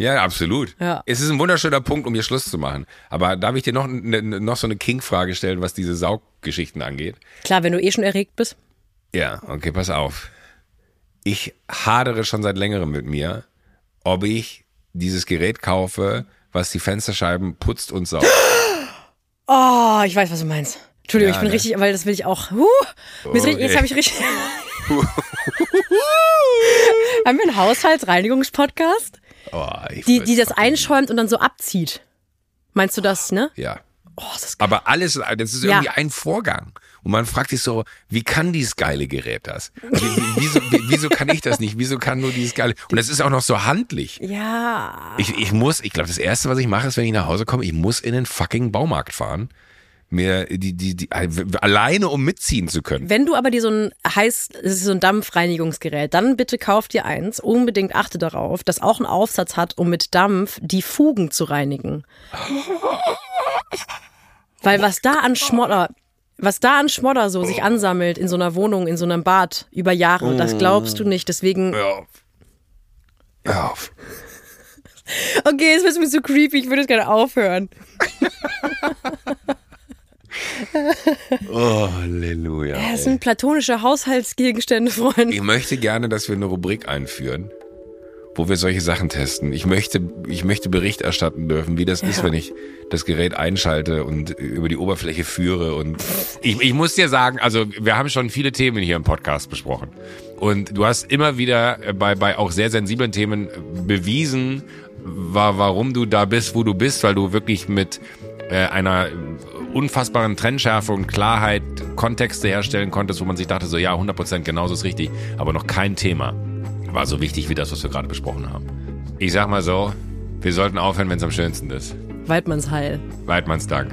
Ja, absolut. Ja. Es ist ein wunderschöner Punkt, um hier Schluss zu machen. Aber darf ich dir noch, ne, noch so eine King-Frage stellen, was diese Sauggeschichten angeht? Klar, wenn du eh schon erregt bist. Ja, okay, pass auf. Ich hadere schon seit längerem mit mir, ob ich dieses Gerät kaufe, was die Fensterscheiben putzt und saugt. <gasps> Oh, ich weiß, was du meinst. Entschuldigung, Ja, ich bin ne? richtig, weil das will ich auch. Huh, Okay. jetzt habe ich richtig. <laughs> Haben wir einen Haushaltsreinigungspodcast? Oh, Die, die das einschäumt und dann so abzieht. Meinst du das, ne? Ja. Oh, das ist Aber alles, das ist Ja. irgendwie ein Vorgang. Und man fragt sich so, wie kann dieses geile Gerät das? Wie, wie, wieso, wie, wieso kann ich das nicht? Wieso kann nur dieses geile? Und es ist auch noch so handlich. Ja. Ich, ich muss, ich glaube, das erste, was ich mache, ist, wenn ich nach Hause komme, ich muss in den fucking Baumarkt fahren. Mir die, die, die, alleine um mitziehen zu können. Wenn du aber dir so ein heiß, es ist so ein Dampfreinigungsgerät, dann bitte kauf dir eins. Unbedingt achte darauf, dass auch einen Aufsatz hat, um mit Dampf die Fugen zu reinigen. Weil was da an Schmodder, was da an Schmodder so sich ansammelt in so einer Wohnung, in so einem Bad über Jahre, das glaubst du nicht. Deswegen, Hör auf. Hör auf. okay, jetzt wird mir so creepy, ich würde jetzt gerne aufhören. <laughs> <laughs> Oh, Halleluja. Das sind platonische Haushaltsgegenstände, Freunde. Ich möchte gerne, dass wir eine Rubrik einführen, wo wir solche Sachen testen. Ich möchte, ich möchte Bericht erstatten dürfen, wie das ist, wenn ich das Gerät einschalte und über die Oberfläche führe. Und ich, ich muss dir sagen, also wir haben schon viele Themen hier im Podcast besprochen. Und du hast immer wieder bei, bei auch sehr sensiblen Themen bewiesen, wa- warum du da bist, wo du bist, weil du wirklich mit äh, einer unfassbaren Trennschärfe und Klarheit Kontexte herstellen konntest, wo man sich dachte, so ja, 100% genauso ist richtig, aber noch kein Thema war so wichtig wie das, was wir gerade besprochen haben. Ich sag mal so, wir sollten aufhören, wenn es am schönsten ist. Weidmannsheil. Weidmanns Dank.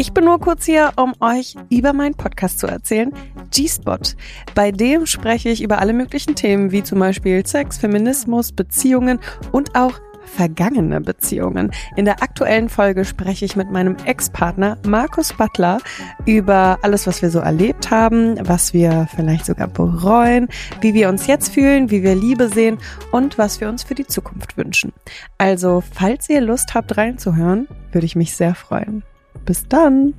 Ich bin nur kurz hier, um euch über meinen Podcast zu erzählen, G-Spot. Bei dem spreche ich über alle möglichen Themen, wie zum Beispiel Sex, Feminismus, Beziehungen und auch vergangene Beziehungen. In der aktuellen Folge spreche ich mit meinem Ex-Partner Markus Butler über alles, was wir so erlebt haben, was wir vielleicht sogar bereuen, wie wir uns jetzt fühlen, wie wir Liebe sehen und was wir uns für die Zukunft wünschen. Also, falls ihr Lust habt reinzuhören, würde ich mich sehr freuen. Bis dann!